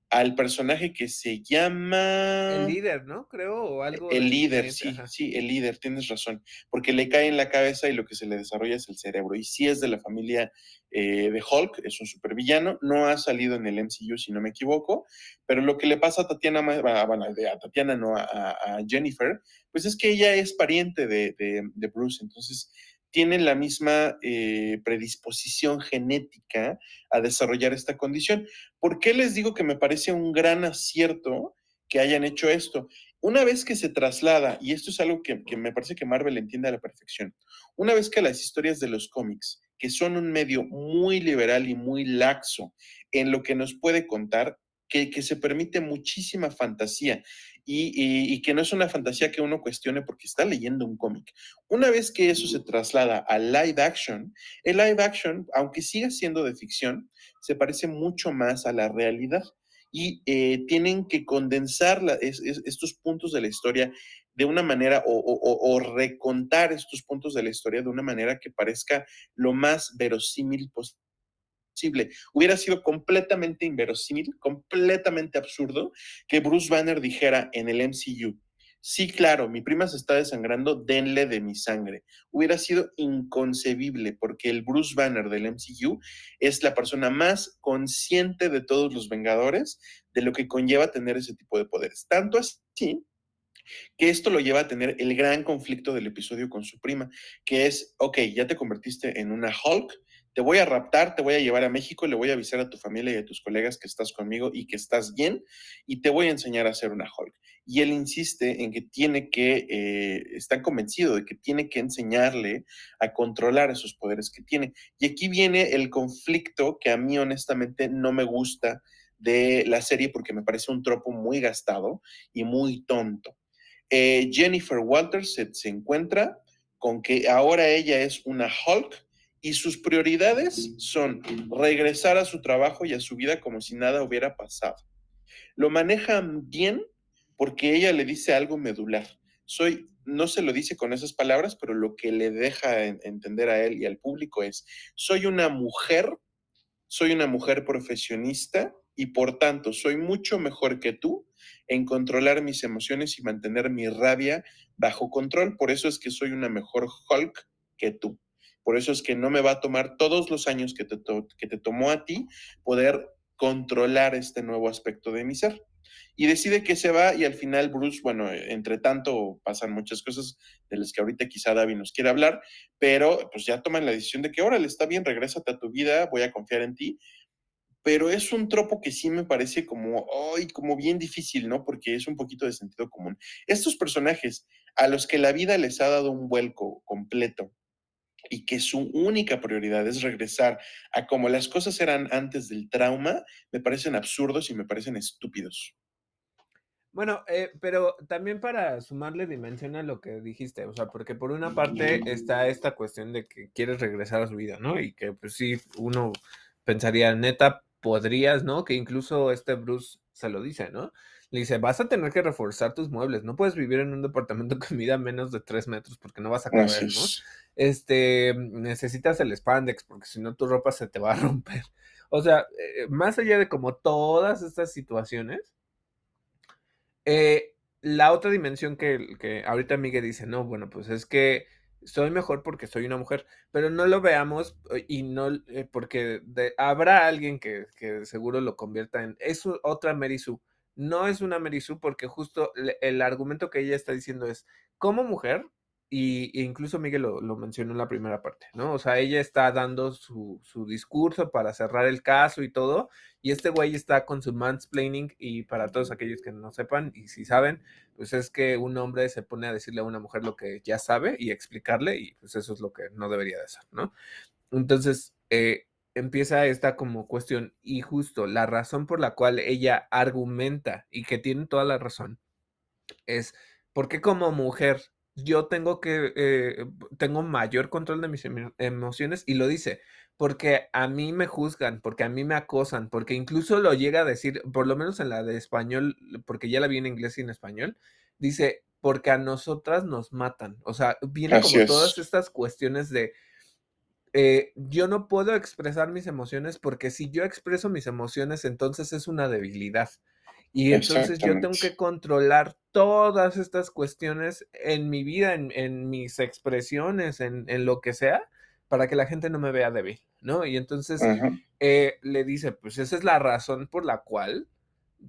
al personaje que se llama... El líder, ¿no? Creo, o algo. El líder, sí, sí, el líder, tienes razón, porque le cae en la cabeza y lo que se le desarrolla es el cerebro. Y si es de la familia eh, de Hulk, es un supervillano, no ha salido en el MCU, si no me equivoco, pero lo que le pasa a Tatiana, bueno, a Tatiana, no, a, Jennifer, pues es que ella es pariente de, de Bruce, entonces tienen la misma eh, predisposición genética a desarrollar esta condición. ¿Por qué les digo que me parece un gran acierto que hayan hecho esto? Una vez que se traslada, y esto es algo que, me parece que Marvel entiende a la perfección, una vez que las historias de los cómics, que son un medio muy liberal y muy laxo en lo que nos puede contar, que, se permite muchísima fantasía y, que no es una fantasía que uno cuestione porque está leyendo un cómic. Una vez que eso se traslada a live action, el live action, aunque siga siendo de ficción, se parece mucho más a la realidad y eh, tienen que condensar estos puntos de la historia de una manera o, o, recontar estos puntos de la historia de una manera que parezca lo más verosímil posible Hubiera sido completamente inverosímil, completamente absurdo que Bruce Banner dijera en el MCU, sí, claro, mi prima se está desangrando, denle de mi sangre. Hubiera sido inconcebible porque el Bruce Banner del MCU es la persona más consciente de todos los Vengadores de lo que conlleva tener ese tipo de poderes. Tanto así que esto lo lleva a tener el gran conflicto del episodio con su prima, que es, ok, ya te convertiste en una Hulk, te voy a raptar, te voy a llevar a México, le voy a avisar a tu familia y a tus colegas que estás conmigo y que estás bien y te voy a enseñar a hacer una Hulk. Y él insiste en que tiene que, eh, está convencido de que tiene que enseñarle a controlar esos poderes que tiene. Y aquí viene el conflicto que a mí honestamente no me gusta de la serie porque me parece un tropo muy gastado y muy tonto. Eh, Jennifer Walters se encuentra con que ahora ella es una Hulk y sus prioridades son regresar a su trabajo y a su vida como si nada hubiera pasado. Lo manejan bien porque ella le dice algo medular. Soy, no se lo dice con esas palabras, pero lo que le deja entender a él y al público es, soy una mujer, soy una mujer profesionista y por tanto soy mucho mejor que tú en controlar mis emociones y mantener mi rabia bajo control. Por eso es que soy una mejor Hulk que tú. Por eso es que no me va a tomar todos los años que te, que te tomó a ti poder controlar este nuevo aspecto de mi ser. Y decide que se va y al final Bruce, bueno, entre tanto pasan muchas cosas de las que ahorita quizá David nos quiere hablar, pero pues ya toman la decisión de que, órale, está bien, regrésate a tu vida, voy a confiar en ti. Pero es un tropo que sí me parece como, ay, como bien difícil, ¿no? Porque es un poquito de sentido común. Estos personajes a los que la vida les ha dado un vuelco completo, y que su única prioridad es regresar a como las cosas eran antes del trauma, me parecen absurdos y me parecen estúpidos. Bueno, eh, pero también para sumarle dimensión a lo que dijiste, o sea, porque por una parte está esta cuestión de que quieres regresar a su vida, ¿no? Y que pues sí, uno pensaría, neta, podrías, ¿no? Que incluso este Bruce se lo dice, ¿no? Le dice, vas a tener que reforzar tus muebles, no puedes vivir en un departamento [LAUGHS] que mida menos de tres metros porque no vas a caber, ¿no? Este, necesitas el spandex porque si no tu ropa se te va a [LAUGHS] romper. O sea, eh, más allá de como todas estas situaciones, eh, la otra dimensión que, que ahorita Miguel dice, no, bueno, pues es que soy mejor porque soy una mujer, pero no lo veamos eh, y no, porque habrá alguien que, que, seguro lo convierta en, es otra Mary Sue no es una Merisu porque justo el argumento que ella está diciendo es, como mujer, y, incluso Miguel lo, mencionó en la primera parte, ¿no? O sea, ella está dando su, su, discurso para cerrar el caso y todo, y este güey está con su mansplaining, y para todos aquellos que no sepan, y si saben, pues es que un hombre se pone a decirle a una mujer lo que ya sabe y explicarle, y pues eso es lo que no debería de ser, ¿no? Entonces, eh, empieza esta como cuestión y justo la razón por la cual ella argumenta y que tiene toda la razón es porque como mujer yo tengo que, eh, tengo mayor control de mis emociones y lo dice, porque a mí me juzgan, porque a mí me acosan, porque incluso lo llega a decir, por lo menos en la de español, porque ya la vi en inglés y en español, dice, porque a nosotras nos matan. O sea, viene como todas estas cuestiones de, eh, yo no puedo expresar mis emociones porque si yo expreso mis emociones, entonces es una debilidad. Y entonces yo tengo que controlar todas estas cuestiones en mi vida, en, mis expresiones, en, lo que sea, para que la gente no me vea débil, ¿no? Y entonces eh, le dice, pues esa es la razón por la cual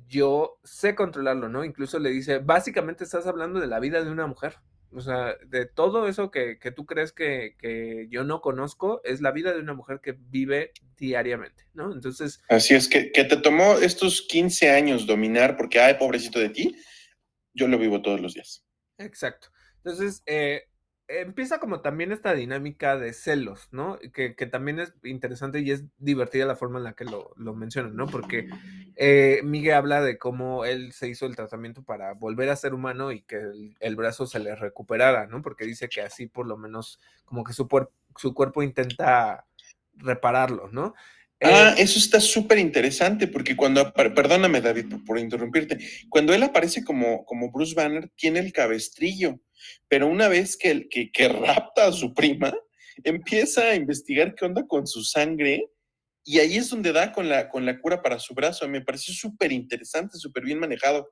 yo sé controlarlo, ¿no? Incluso le dice, básicamente estás hablando de la vida de una mujer. O sea, de todo eso que, tú crees que, yo no conozco, es la vida de una mujer que vive diariamente, ¿no? Entonces... Así es, que, que te tomó estos 15 años dominar porque, ay, pobrecito de ti, yo lo vivo todos los días. Exacto. Entonces, eh, empieza como también esta dinámica de celos, ¿no? Que, también es interesante y es divertida la forma en la que lo, lo mencionan, ¿no? Porque eh, Miguel habla de cómo él se hizo el tratamiento para volver a ser humano y que el, brazo se le recuperara, ¿no? Porque dice que así por lo menos como que su, su cuerpo intenta repararlo, ¿no? Ah, eh, eso está súper interesante porque cuando, perdóname David por, interrumpirte, cuando él aparece como, como Bruce Banner, tiene el cabestrillo pero una vez que, que, que rapta a su prima, empieza a investigar qué onda con su sangre y ahí es donde da con la, con la cura para su brazo. Me pareció súper interesante, súper bien manejado.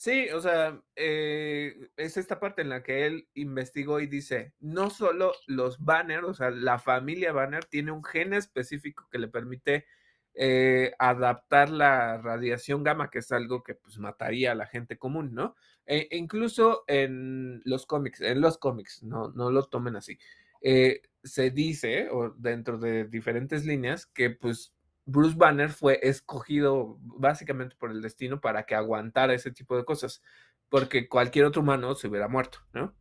Sí, o sea, eh, es esta parte en la que él investigó y dice, no solo los Banner, o sea, la familia Banner tiene un gen específico que le permite eh, adaptar la radiación gamma, que es algo que pues mataría a la gente común, ¿no? E, incluso en los cómics, en los cómics, no, no lo tomen así. Eh, se dice, o dentro de diferentes líneas, que pues Bruce Banner fue escogido básicamente por el destino para que aguantara ese tipo de cosas, porque cualquier otro humano se hubiera muerto, ¿no?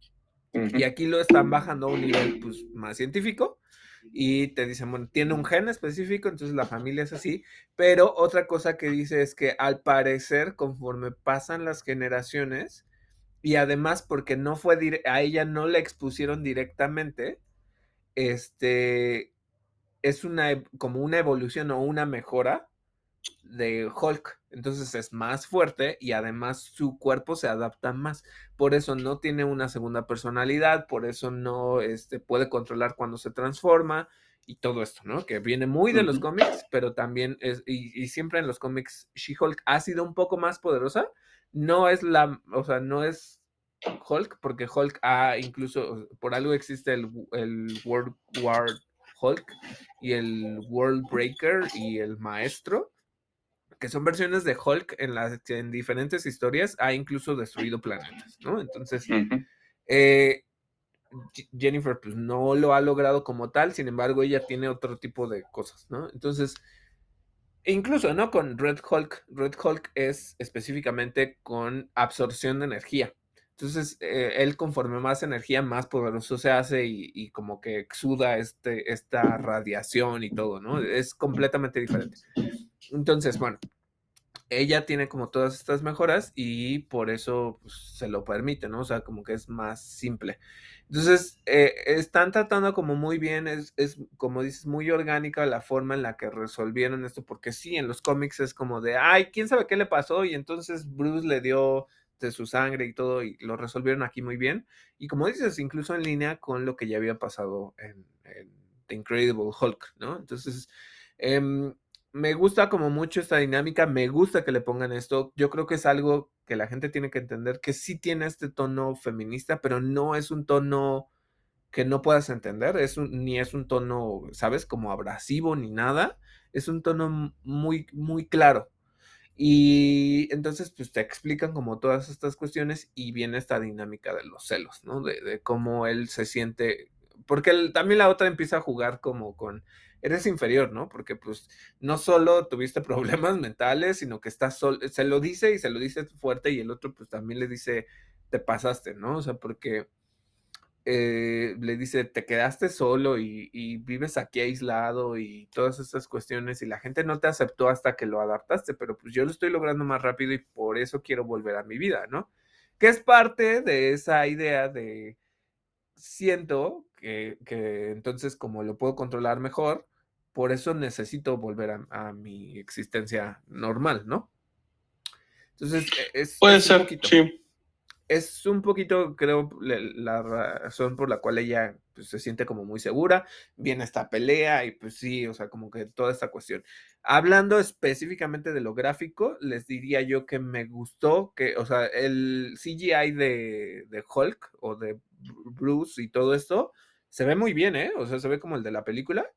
Y aquí lo están bajando a un nivel pues, más científico y te dicen, bueno, tiene un gen específico, entonces la familia es así, pero otra cosa que dice es que al parecer, conforme pasan las generaciones, y además porque no fue, a ella no le expusieron directamente, este, es una, como una evolución o una mejora de Hulk. Entonces es más fuerte y además su cuerpo se adapta más. Por eso no tiene una segunda personalidad, por eso no este, puede controlar cuando se transforma y todo esto, ¿no? Que viene muy de los cómics, pero también es, y, siempre en los cómics, She-Hulk ha sido un poco más poderosa. No es la, o sea, no es Hulk, porque Hulk ha incluso, por algo existe el, el World War Hulk y el World Breaker y el Maestro que son versiones de Hulk en las en diferentes historias ha incluso destruido planetas, ¿no? Entonces, eh, Jennifer pues no lo ha logrado como tal, sin embargo ella tiene otro tipo de cosas, ¿no? Entonces, incluso, ¿no? Con Red Hulk, Red Hulk es específicamente con absorción de energía. Entonces, eh, él conforme más energía, más poderoso se hace y, como que exuda este, esta radiación y todo, ¿no? Es completamente diferente. Entonces, bueno, ella tiene como todas estas mejoras y por eso pues, se lo permite, ¿no? O sea, como que es más simple. Entonces, eh, están tratando como muy bien, es, es, como dices, muy orgánica la forma en la que resolvieron esto, porque sí, en los cómics es como de, ay, quién sabe qué le pasó y entonces Bruce le dio de su sangre y todo y lo resolvieron aquí muy bien. Y como dices, incluso en línea con lo que ya había pasado en, The Incredible Hulk, ¿no? Entonces, eh, me gusta como mucho esta dinámica, me gusta que le pongan esto. Yo creo que es algo que la gente tiene que entender, que sí tiene este tono feminista, pero no es un tono que no puedas entender, es ni es un tono, ¿sabes? Como abrasivo ni nada, es un tono muy, muy claro. Y entonces, pues te explican como todas estas cuestiones y viene esta dinámica de los celos, ¿no? De, de cómo él se siente, porque también la otra empieza a jugar como con eres inferior, ¿no? Porque pues no solo tuviste [LAUGHS] problemas mentales, sino que estás solo, se lo dice y se lo dice fuerte y el otro pues también le dice, te pasaste, ¿no? O sea, porque eh, le dice, te quedaste solo y, y, vives aquí aislado y todas estas cuestiones y la gente no te aceptó hasta que lo adaptaste, pero pues yo lo estoy logrando más rápido y por eso quiero volver a mi vida, ¿no? Que es parte de esa idea de siento que, entonces como lo puedo controlar mejor, por eso necesito volver a, mi existencia normal, ¿no? Entonces, e, es... Puede ser, sí es un poquito, creo, la razón por la cual ella pues, se siente como muy segura. Viene esta pelea y pues sí, o sea, como que toda esta cuestión. Hablando específicamente de lo gráfico, les diría yo que me gustó que, o sea, el CGI de, de Hulk o de Bruce y todo esto se ve muy bien, ¿eh? O sea, se ve como el de la película.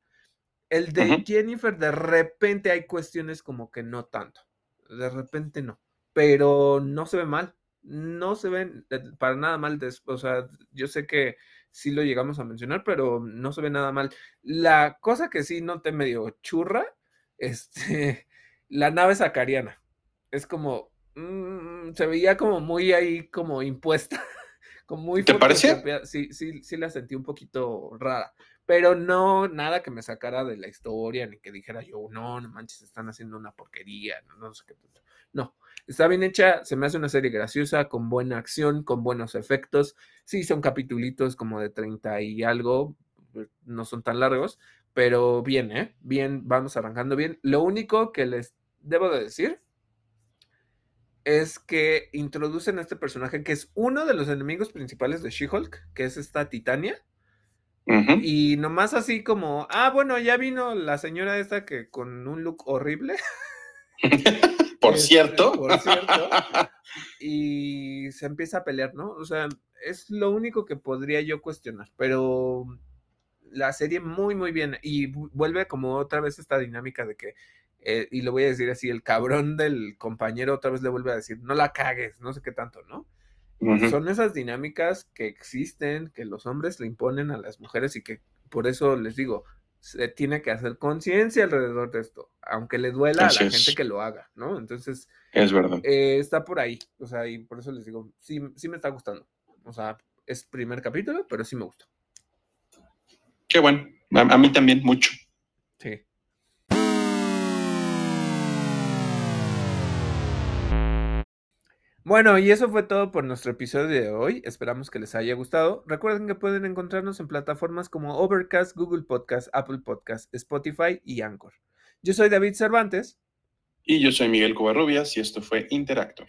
El de Jennifer, de repente hay cuestiones como que no tanto. De repente no. Pero no se ve mal no se ven eh, para nada mal. O sea, yo sé que sí lo llegamos a mencionar, pero no se ve nada mal. La cosa que sí noté medio churra, [LAUGHS] este, la nave sacariana. Es como, mm, se veía como muy ahí, como impuesta. [LAUGHS] como muy ¿Te parece? Sí, sí, sí la sentí un poquito rara. Pero no, nada que me sacara de la historia, ni que dijera yo, no, no manches, están haciendo una porquería, no, no sé qué. No, Está bien hecha, se me hace una serie graciosa, con buena acción, con buenos efectos. Sí, son capitulitos como de 30 y algo, pues, no son tan largos, pero bien, ¿eh? Bien, vamos arrancando bien. Lo único que les debo de decir es que introducen a este personaje que es uno de los enemigos principales de She-Hulk, que es esta Titania. Y nomás así como, ah, bueno, ya vino la señora esta que con un look horrible. [LAUGHS] [LAUGHS] Por este, cierto. Por cierto. [LAUGHS] Y se empieza a pelear, ¿no? O sea, es lo único que podría yo cuestionar, pero la serie muy, muy bien. Y vuelve como otra vez esta dinámica de que, eh, y lo voy a decir así, el cabrón del compañero otra vez le vuelve a decir, no la cagues, no sé qué tanto, ¿no? Son esas dinámicas que existen, que los hombres le imponen a las mujeres y que por eso les digo, se tiene que hacer conciencia alrededor de esto, aunque le duela a la gente que lo haga, ¿no? Entonces, es verdad. Eh, está por ahí, o sea, y por eso les digo, sí, sí me está gustando. O sea, es primer capítulo, pero sí me gustó. Qué bueno, a mí también mucho. Sí. Bueno, y eso fue todo por nuestro episodio de hoy. Esperamos que les haya gustado. Recuerden que pueden encontrarnos en plataformas como Overcast, Google Podcast, Apple Podcast, Spotify y Anchor. Yo soy David Cervantes. Y yo soy Miguel Covarrubias y esto fue Interactor.